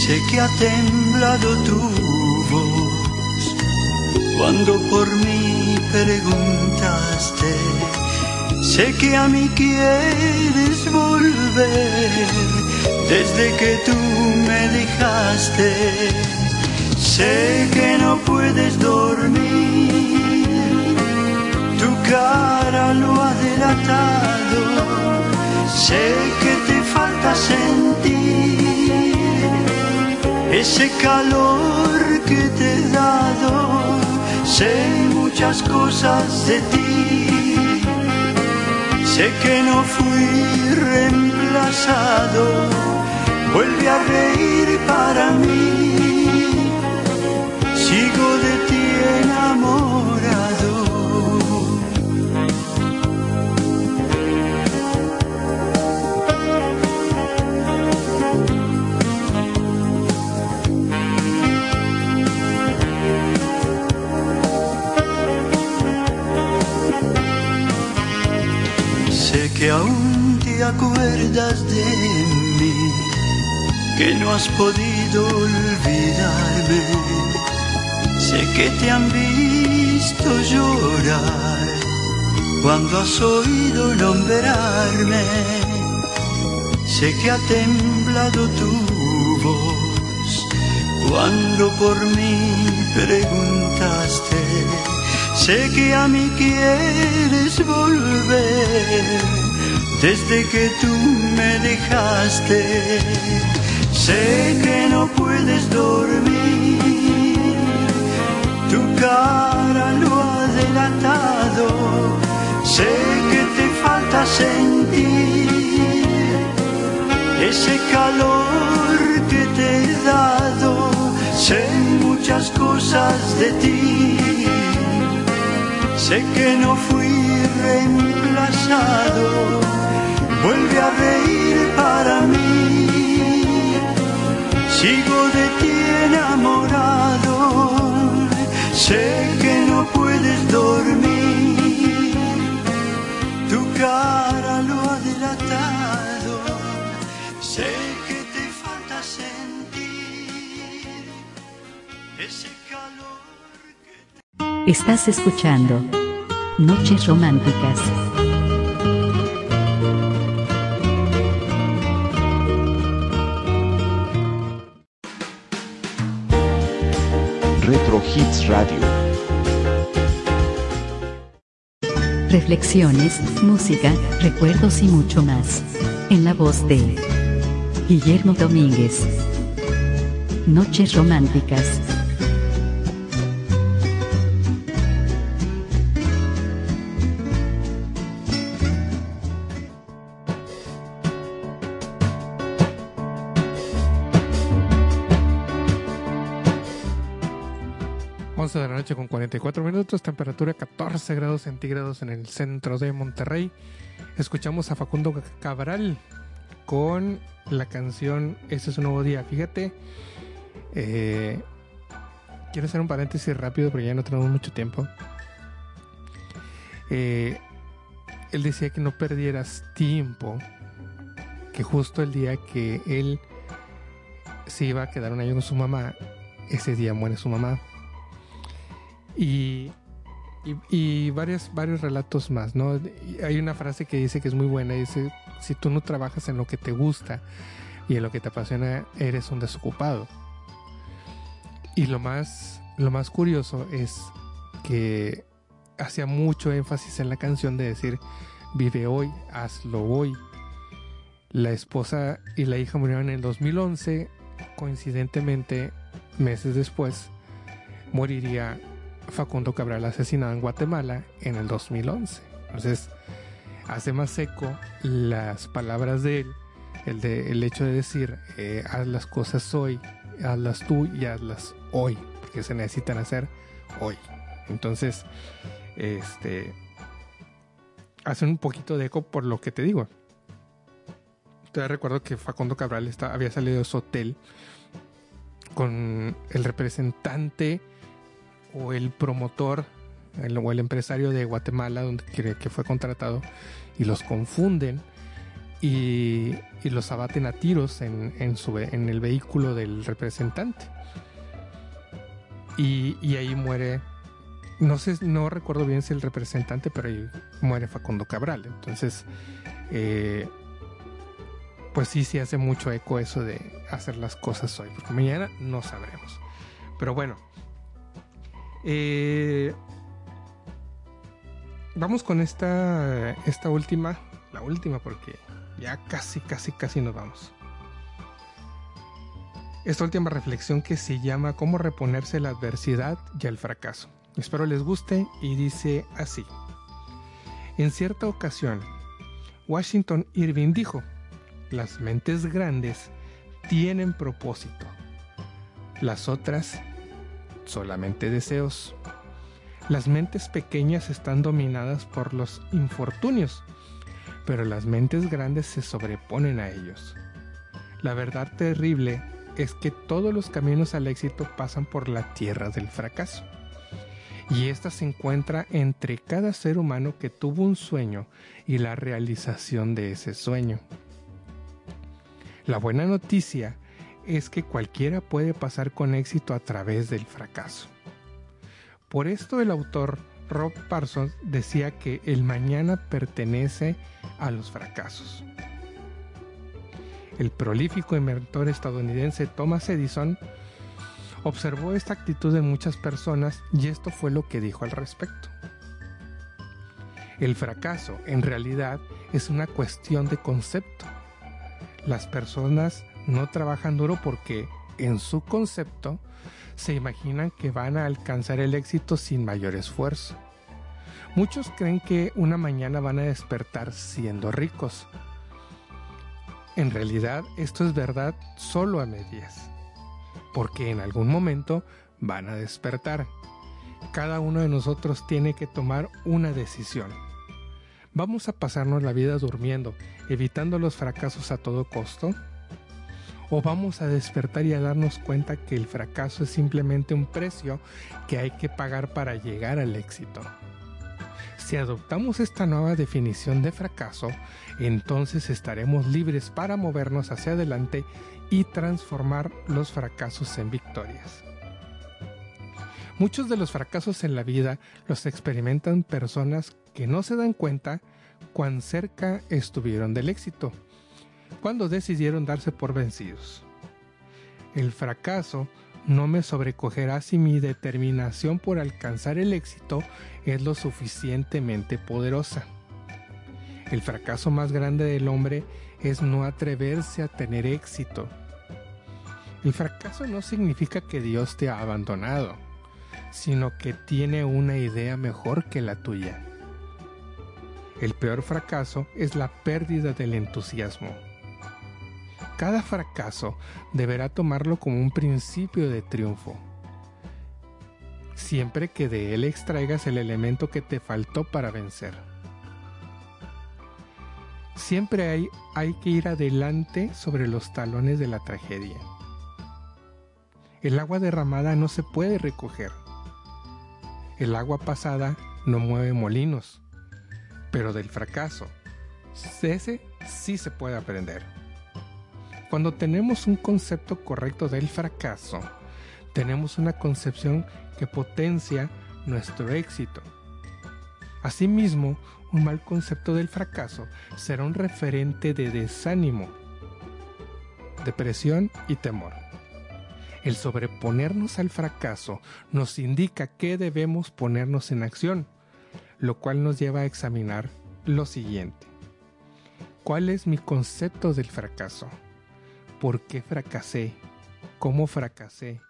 Sé que ha temblado tu voz cuando por mí preguntaste. Sé que a mí quieres volver desde que tú me dejaste. Sé que no puedes dormir, tu cara lo ha delatado. Sé que te falta sentir ese calor que te he dado. Sé muchas cosas de ti. Sé que no fui reemplazado vuelve a reír para mí. Sigo de ti enamorado. Que aún te acuerdas de mí que no has podido olvidarme. Sé que te han visto llorar cuando has oído nombrarme. Sé que ha temblado tu voz cuando por mí preguntaste. Sé que a mí quieres volver desde que tú me dejaste Sé que no puedes dormir, tu cara lo ha delatado. Sé que te falta sentir ese calor que te he dado. Sé muchas cosas de ti. Sé que no fui reemplazado. Vuelve a reír para mí sigo de ti enamorado, sé que no puedes dormir, tu cara lo maltratado. Sé que te falta sentir ese calor. Estás escuchando Noches Románticas. Retro Hits Radio. Reflexiones, música, recuerdos y mucho más. En la voz de Guillermo Domínguez. Noches Románticas. 44 minutos, temperatura 14 grados centígrados en el centro de Monterrey. Escuchamos a Facundo Cabral con la canción Ese es un nuevo día. Fíjate, eh, quiero hacer un paréntesis rápido porque ya no tenemos mucho tiempo. Eh, él decía que no perdieras tiempo, que justo el día que él se iba a quedar un año con su mamá, ese día muere su mamá. Y, y, varios, varios relatos más, ¿no? Hay una frase que dice que es muy buena, dice, si tú no trabajas en lo que te gusta y en lo que te apasiona, eres un desocupado. Y lo más, lo más curioso es que hacía mucho énfasis en la canción de decir, vive hoy, hazlo hoy. La esposa y la hija murieron en el 2011, coincidentemente, meses después, moriría Facundo Cabral asesinado en Guatemala en el 2011. Entonces, hace más seco las palabras de él, el, de, el hecho de decir, eh, haz las cosas hoy, hazlas tú y hazlas hoy, porque se necesitan hacer hoy. Entonces, este, hace un poquito de eco por lo que te digo. Te recuerdo que Facundo Cabral está, había salido de su hotel con el representante o el promotor o el empresario de Guatemala donde que, fue contratado y los confunden y, los abaten a tiros en, en, el vehículo del representante. Y, ahí muere, no sé, no recuerdo bien si el representante, pero ahí muere Facundo Cabral. Entonces, eh, pues sí, sí hace mucho eco eso de hacer las cosas hoy, porque mañana no sabremos. Pero bueno, eh, vamos con esta, esta última, la última porque ya casi, casi, casi nos vamos. Esta última reflexión que se llama Cómo reponerse la adversidad y el fracaso. Espero les guste y dice así. En cierta ocasión, Washington Irving dijo, las mentes grandes tienen propósito, las otras solamente deseos. Las mentes pequeñas están dominadas por los infortunios, pero las mentes grandes se sobreponen a ellos. La verdad terrible es que todos los caminos al éxito pasan por la tierra del fracaso. Y ésta se encuentra entre cada ser humano que tuvo un sueño y la realización de ese sueño. La buena noticia es que cualquiera puede pasar con éxito a través del fracaso. Por esto el autor Rob Parsons decía que el mañana pertenece a los fracasos. El prolífico inventor estadounidense Thomas Edison observó esta actitud en muchas personas y esto fue lo que dijo al respecto. El fracaso en realidad es una cuestión de concepto. Las personas no trabajan duro porque en su concepto se imaginan que van a alcanzar el éxito sin mayor esfuerzo. Muchos creen que una mañana van a despertar siendo ricos. En realidad esto es verdad solo a medias, porque en algún momento van a despertar. Cada uno de nosotros tiene que tomar una decisión. ¿Vamos a pasarnos la vida durmiendo, evitando los fracasos a todo costo? O vamos a despertar y a darnos cuenta que el fracaso es simplemente un precio que hay que pagar para llegar al éxito. Si adoptamos esta nueva definición de fracaso, entonces estaremos libres para movernos hacia adelante y transformar los fracasos en victorias. Muchos de los fracasos en la vida los experimentan personas que no se dan cuenta cuán cerca estuvieron del éxito, cuando decidieron darse por vencidos. El fracaso no me sobrecogerá si mi determinación por alcanzar el éxito es lo suficientemente poderosa. El fracaso más grande del hombre es no atreverse a tener éxito. El fracaso no significa que Dios te ha abandonado sino que tiene una idea mejor que la tuya. El peor fracaso es la pérdida del entusiasmo. Cada fracaso deberá tomarlo como un principio de triunfo, siempre que de él extraigas el elemento que te faltó para vencer. Siempre hay, hay que ir adelante sobre los talones de la tragedia. El agua derramada no se puede recoger el agua pasada no mueve molinos, pero del fracaso, ese sí se puede aprender. Cuando tenemos un concepto correcto del fracaso, tenemos una concepción que potencia nuestro éxito. Asimismo, un mal concepto del fracaso será un referente de desánimo, depresión y temor. El sobreponernos al fracaso nos indica que debemos ponernos en acción, lo cual nos lleva a examinar lo siguiente. ¿Cuál es mi concepto del fracaso? ¿Por qué fracasé? ¿Cómo fracasé?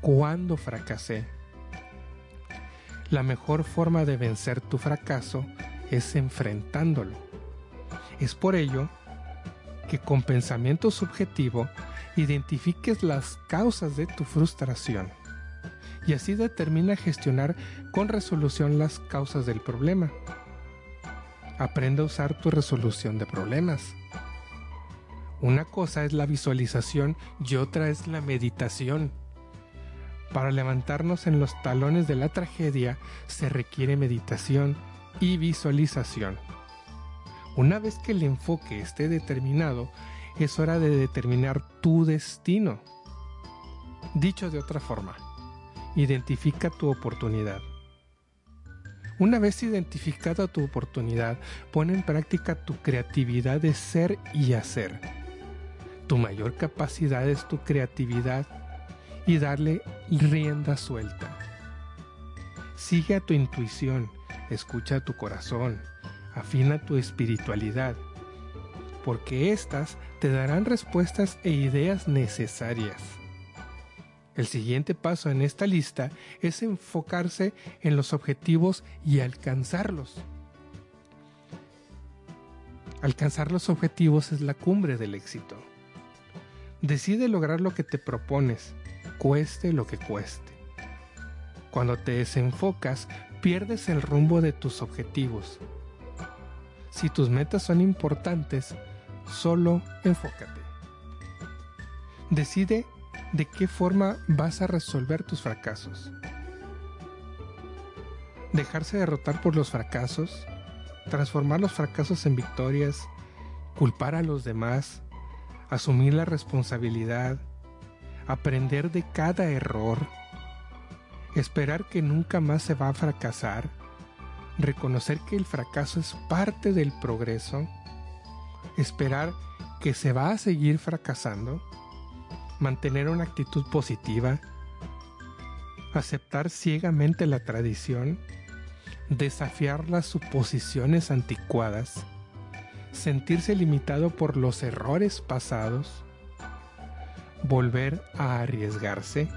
¿Cuándo fracasé? La mejor forma de vencer tu fracaso es enfrentándolo. Es por ello que con pensamiento subjetivo identifiques las causas de tu frustración y así determina gestionar con resolución las causas del problema. Aprende a usar tu resolución de problemas. Una cosa es la visualización y otra es la meditación. Para levantarnos en los talones de la tragedia se requiere meditación y visualización. Una vez que el enfoque esté determinado, es hora de determinar tu destino. Dicho de otra forma, identifica tu oportunidad. Una vez identificada tu oportunidad, pon en práctica tu creatividad de ser y hacer. Tu mayor capacidad es tu creatividad y darle rienda suelta. Sigue a tu intuición, escucha a tu corazón, afina tu espiritualidad porque éstas te darán respuestas e ideas necesarias. El siguiente paso en esta lista es enfocarse en los objetivos y alcanzarlos. Alcanzar los objetivos es la cumbre del éxito. Decide lograr lo que te propones, cueste lo que cueste. Cuando te desenfocas, pierdes el rumbo de tus objetivos. Si tus metas son importantes, solo enfócate. Decide de qué forma vas a resolver tus fracasos. Dejarse derrotar por los fracasos, transformar los fracasos en victorias, culpar a los demás, asumir la responsabilidad, aprender de cada error, esperar que nunca más se va a fracasar, reconocer que el fracaso es parte del progreso, esperar que se va a seguir fracasando, mantener una actitud positiva, aceptar ciegamente la tradición, desafiar las suposiciones anticuadas, sentirse limitado por los errores pasados, volver a arriesgarse,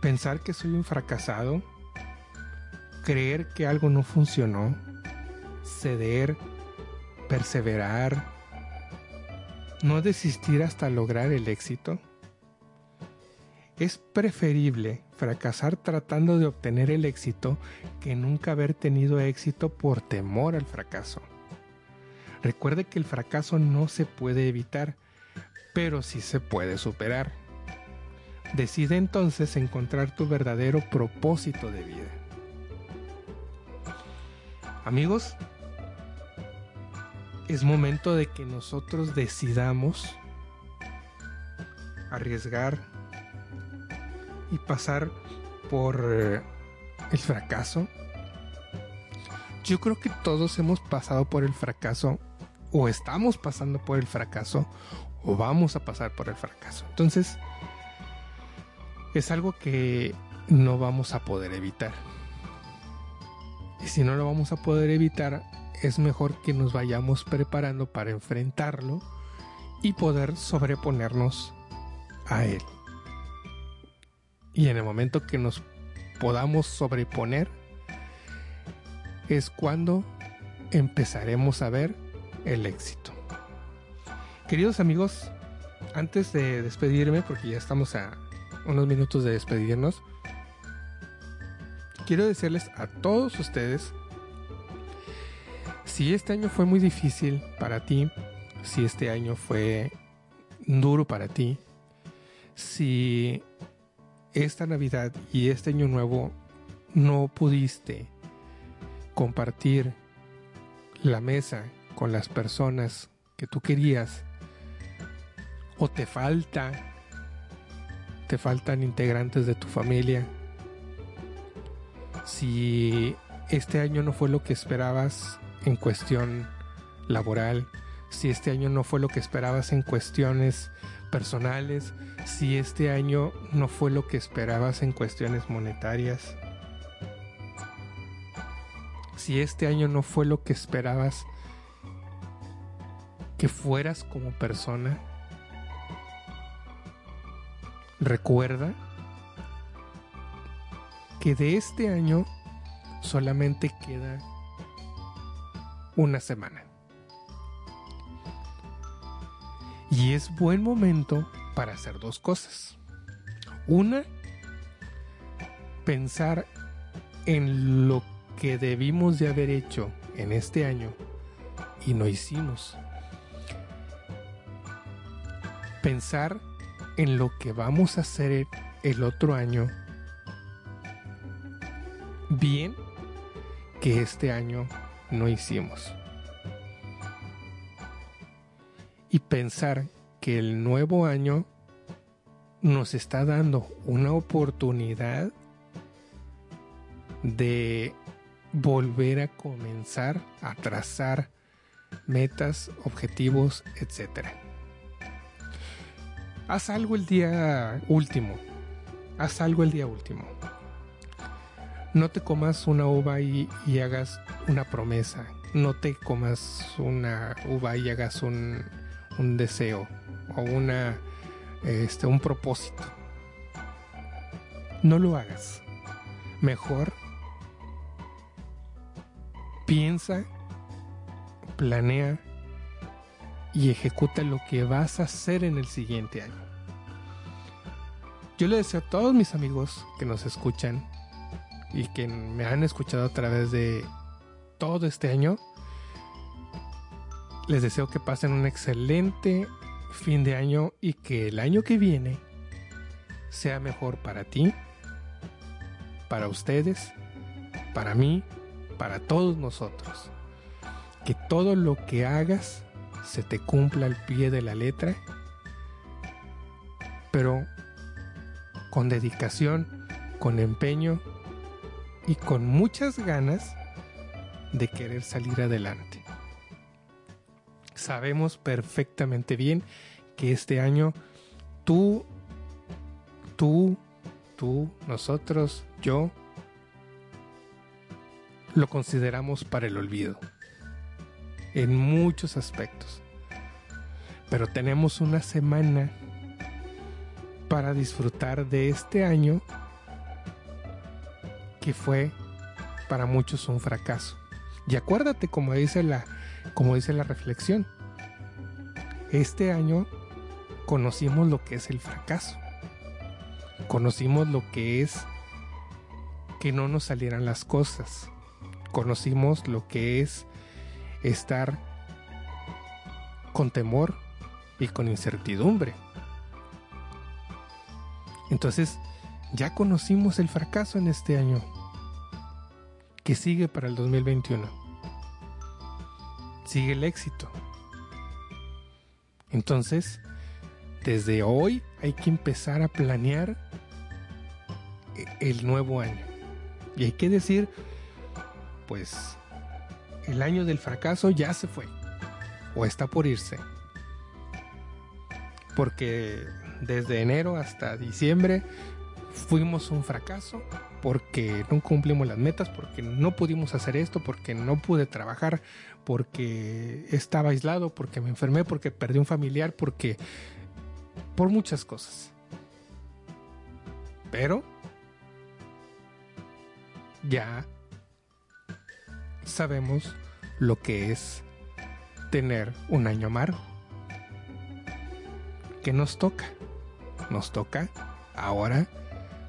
pensar que soy un fracasado, creer que algo no funcionó, ceder, perseverar, no desistir hasta lograr el éxito? Es preferible fracasar tratando de obtener el éxito que nunca haber tenido éxito por temor al fracaso. Recuerde que el fracaso no se puede evitar, pero sí se puede superar. Decide entonces encontrar tu verdadero propósito de vida. Amigos, es momento de que nosotros decidamos arriesgar y pasar por eh, el fracaso. Yo creo que todos hemos pasado por el fracaso o estamos pasando por el fracaso o vamos a pasar por el fracaso. Entonces, es algo que no vamos a poder evitar. Y si no lo vamos a poder evitar, es mejor que nos vayamos preparando para enfrentarlo y poder sobreponernos a él. Y en el momento que nos podamos sobreponer, es cuando empezaremos a ver el éxito. Queridos amigos, antes de despedirme, porque ya estamos a unos minutos de despedirnos, quiero decirles a todos ustedes, si este año fue muy difícil para ti, si este año fue duro para ti, si esta Navidad y este año nuevo no pudiste compartir la mesa con las personas que tú querías o te falta te faltan integrantes de tu familia si este año no fue lo que esperabas en cuestión laboral, si este año no fue lo que esperabas en cuestiones personales, si este año no fue lo que esperabas en cuestiones monetarias, si este año no fue lo que esperabas que fueras como persona, recuerda que de este año solamente queda una semana. Y es buen momento para hacer dos cosas. Una, pensar en lo que debimos de haber hecho en este año y no hicimos. Pensar en lo que vamos a hacer el otro año bien que este año no hicimos. Y pensar que el nuevo año nos está dando una oportunidad de volver a comenzar a trazar metas, objetivos, etc. Haz algo el día último. Haz algo el día último no te comas una uva y, hagas una promesa. No te comas una uva y hagas un, un deseo o una, este, un propósito. No lo hagas. Mejor piensa, planea y ejecuta lo que vas a hacer en el siguiente año. Yo le deseo a todos mis amigos que nos escuchan y que me han escuchado a través de todo este año. Les deseo que pasen un excelente fin de año y que el año que viene sea mejor para ti, para ustedes, para mí, para todos nosotros. Que todo lo que hagas se te cumpla al pie de la letra, pero con dedicación, con empeño y con muchas ganas de querer salir adelante. Sabemos perfectamente bien que este año tú, tú, tú, nosotros, yo, lo consideramos para el olvido. En muchos aspectos. Pero tenemos una semana para disfrutar de este año que fue para muchos un fracaso. Y acuérdate, como dice la, como dice la reflexión, este año conocimos lo que es el fracaso. Conocimos lo que es que no nos salieran las cosas. Conocimos lo que es estar con temor y con incertidumbre. Entonces, ya conocimos el fracaso en este año. que sigue para el 2021? sigue el éxito. Entonces, desde hoy hay que empezar a planear el nuevo año. Y hay que decir, pues, el año del fracaso ya se fue. O está por irse. Porque desde enero hasta diciembre fuimos un fracaso porque no cumplimos las metas, porque no pudimos hacer esto, porque no pude trabajar, porque estaba aislado, porque me enfermé, porque perdí un familiar, porque por muchas cosas. Pero ya sabemos lo que es tener un año amargo. ¿Qué nos toca? Nos toca ahora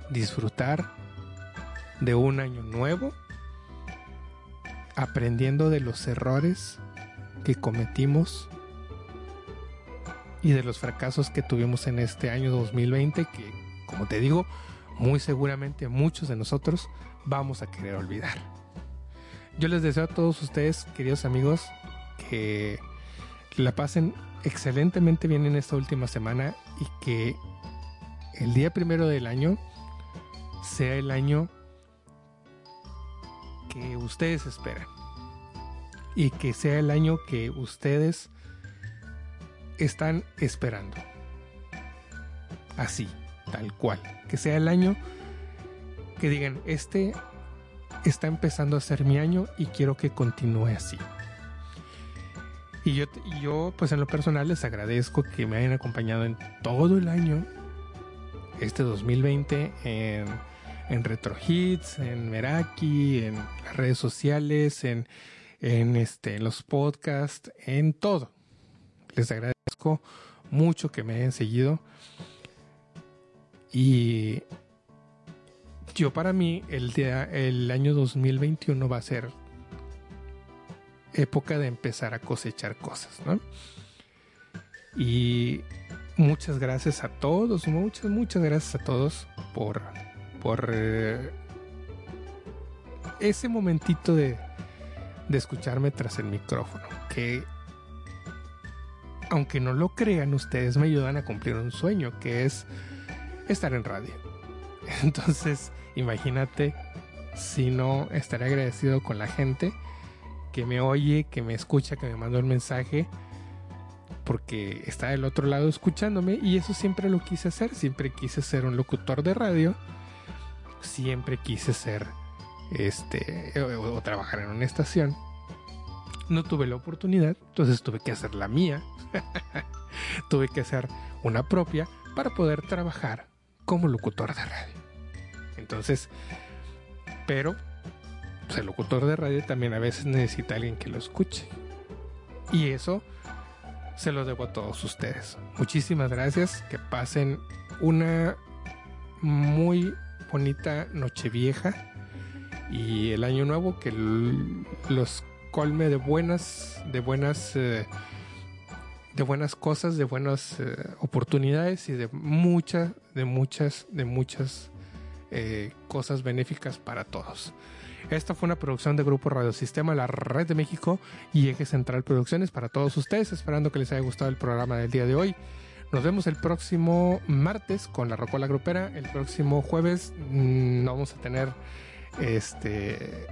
disfrutar de un año nuevo, aprendiendo de los errores que cometimos y de los fracasos que tuvimos en este año 2020 que, como te digo, muy seguramente muchos de nosotros vamos a querer olvidar. Yo les deseo a todos ustedes, queridos amigos, que la pasen excelentemente bien en esta última semana y que el día primero del año sea el año que ustedes esperan y que sea el año que ustedes están esperando. Así, tal cual. Que sea el año que digan, este está empezando a ser mi año y quiero que continúe así. Y yo, yo, pues en lo personal, les agradezco que me hayan acompañado en todo el año, este 2020, en, en Retro Hits, en Meraki, en las redes sociales, en, en, este, en los podcasts, en todo. Les agradezco mucho que me hayan seguido. Y yo para mí el, día, el año 2021 va a ser época de empezar a cosechar cosas, ¿no? Y muchas gracias a todos, muchas, muchas gracias a todos por, por eh, ese momentito de, de escucharme tras el micrófono, que aunque no lo crean, ustedes me ayudan a cumplir un sueño, que es estar en radio. Entonces, imagínate si no estaré agradecido con la gente que me oye, que me escucha, que me mandó el mensaje, porque está del otro lado escuchándome y eso siempre lo quise hacer, siempre quise ser un locutor de radio, siempre quise ser este o, o trabajar en una estación. No tuve la oportunidad, entonces tuve que hacer la mía. tuve que hacer una propia para poder trabajar como locutor de radio. Entonces, pero pues, el locutor de radio también a veces necesita alguien que lo escuche. Y eso se lo debo a todos ustedes. Muchísimas gracias. Que pasen una muy bonita noche vieja y el año nuevo que los colme de buenas, de buenas, eh, de buenas cosas, de buenas eh, oportunidades y de muchas, de muchas, de muchas eh, cosas benéficas para todos. Esta fue una producción de Grupo Radio Sistema, la Red de México y Eje Central Producciones para todos ustedes, esperando que les haya gustado el programa del día de hoy. Nos vemos el próximo martes con la Rocola Grupera. El próximo jueves mmm, no vamos a tener este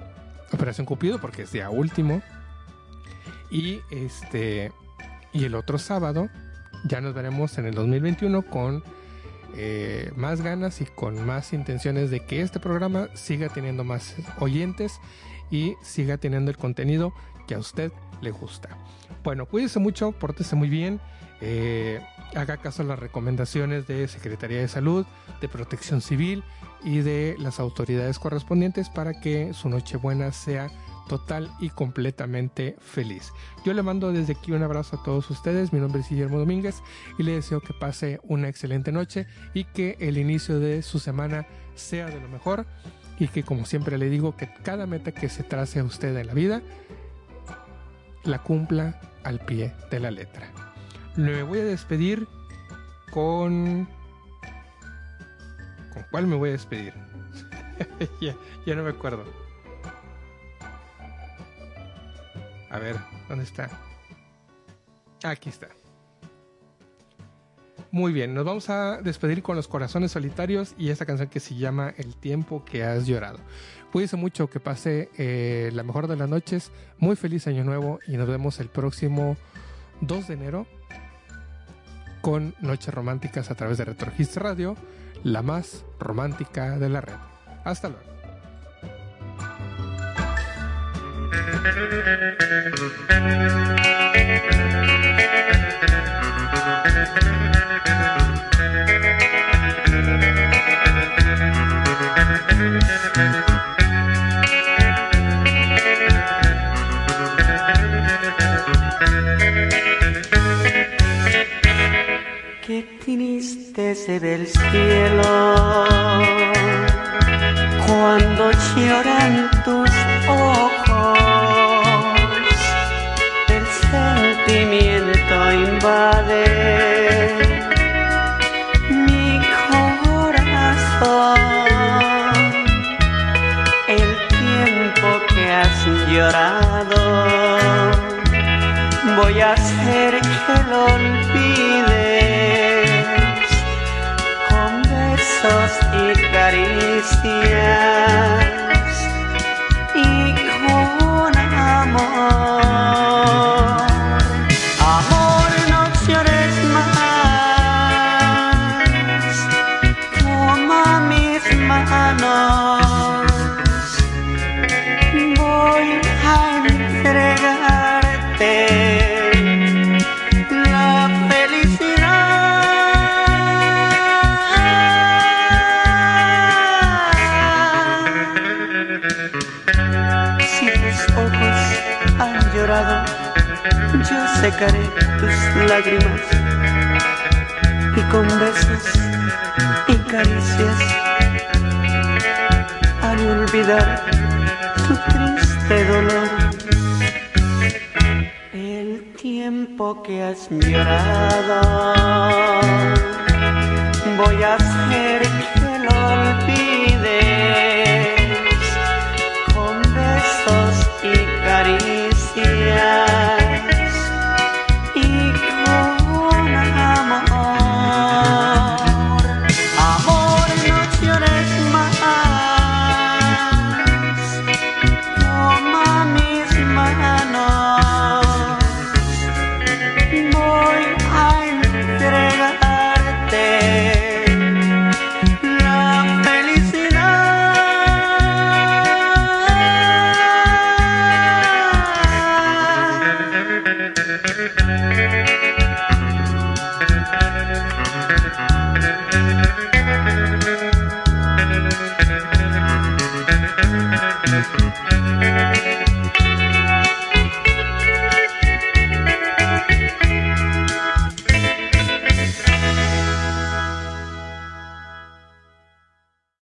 Operación Cupido porque es día último. Y este y el otro sábado ya nos veremos en el 2021 con eh, más ganas y con más intenciones de que este programa siga teniendo más oyentes y siga teniendo el contenido que a usted le gusta. Bueno, cuídese mucho, pórtese muy bien, eh, haga caso a las recomendaciones de Secretaría de Salud, de Protección Civil y de las autoridades correspondientes para que su Nochebuena sea total y completamente feliz. Yo le mando desde aquí un abrazo a todos ustedes. Mi nombre es Guillermo Domínguez y le deseo que pase una excelente noche y que el inicio de su semana sea de lo mejor y que como siempre le digo que cada meta que se trace a usted en la vida la cumpla al pie de la letra. Me voy a despedir con... ¿Con cuál me voy a despedir? ya, no me acuerdo. A ver, ¿dónde está? Aquí está. Muy bien, nos vamos a despedir con los corazones solitarios y esta canción que se llama El tiempo que has llorado. Cuídense mucho, que pase eh, la mejor de las noches, muy feliz año nuevo y nos vemos el próximo 2 de enero con Noches Románticas a través de Retrogist Radio, la más romántica de la red. Hasta luego. Triste se ve el cielo cuando lloran tus ojos. El sentimiento invade mi corazón. El tiempo que has llorado, voy a hacer que lo olvides besos y caricias secaré tus lágrimas. Y con besos y caricias. Haré olvidar tu triste dolor. El tiempo que has llorado, voy a hacer que lo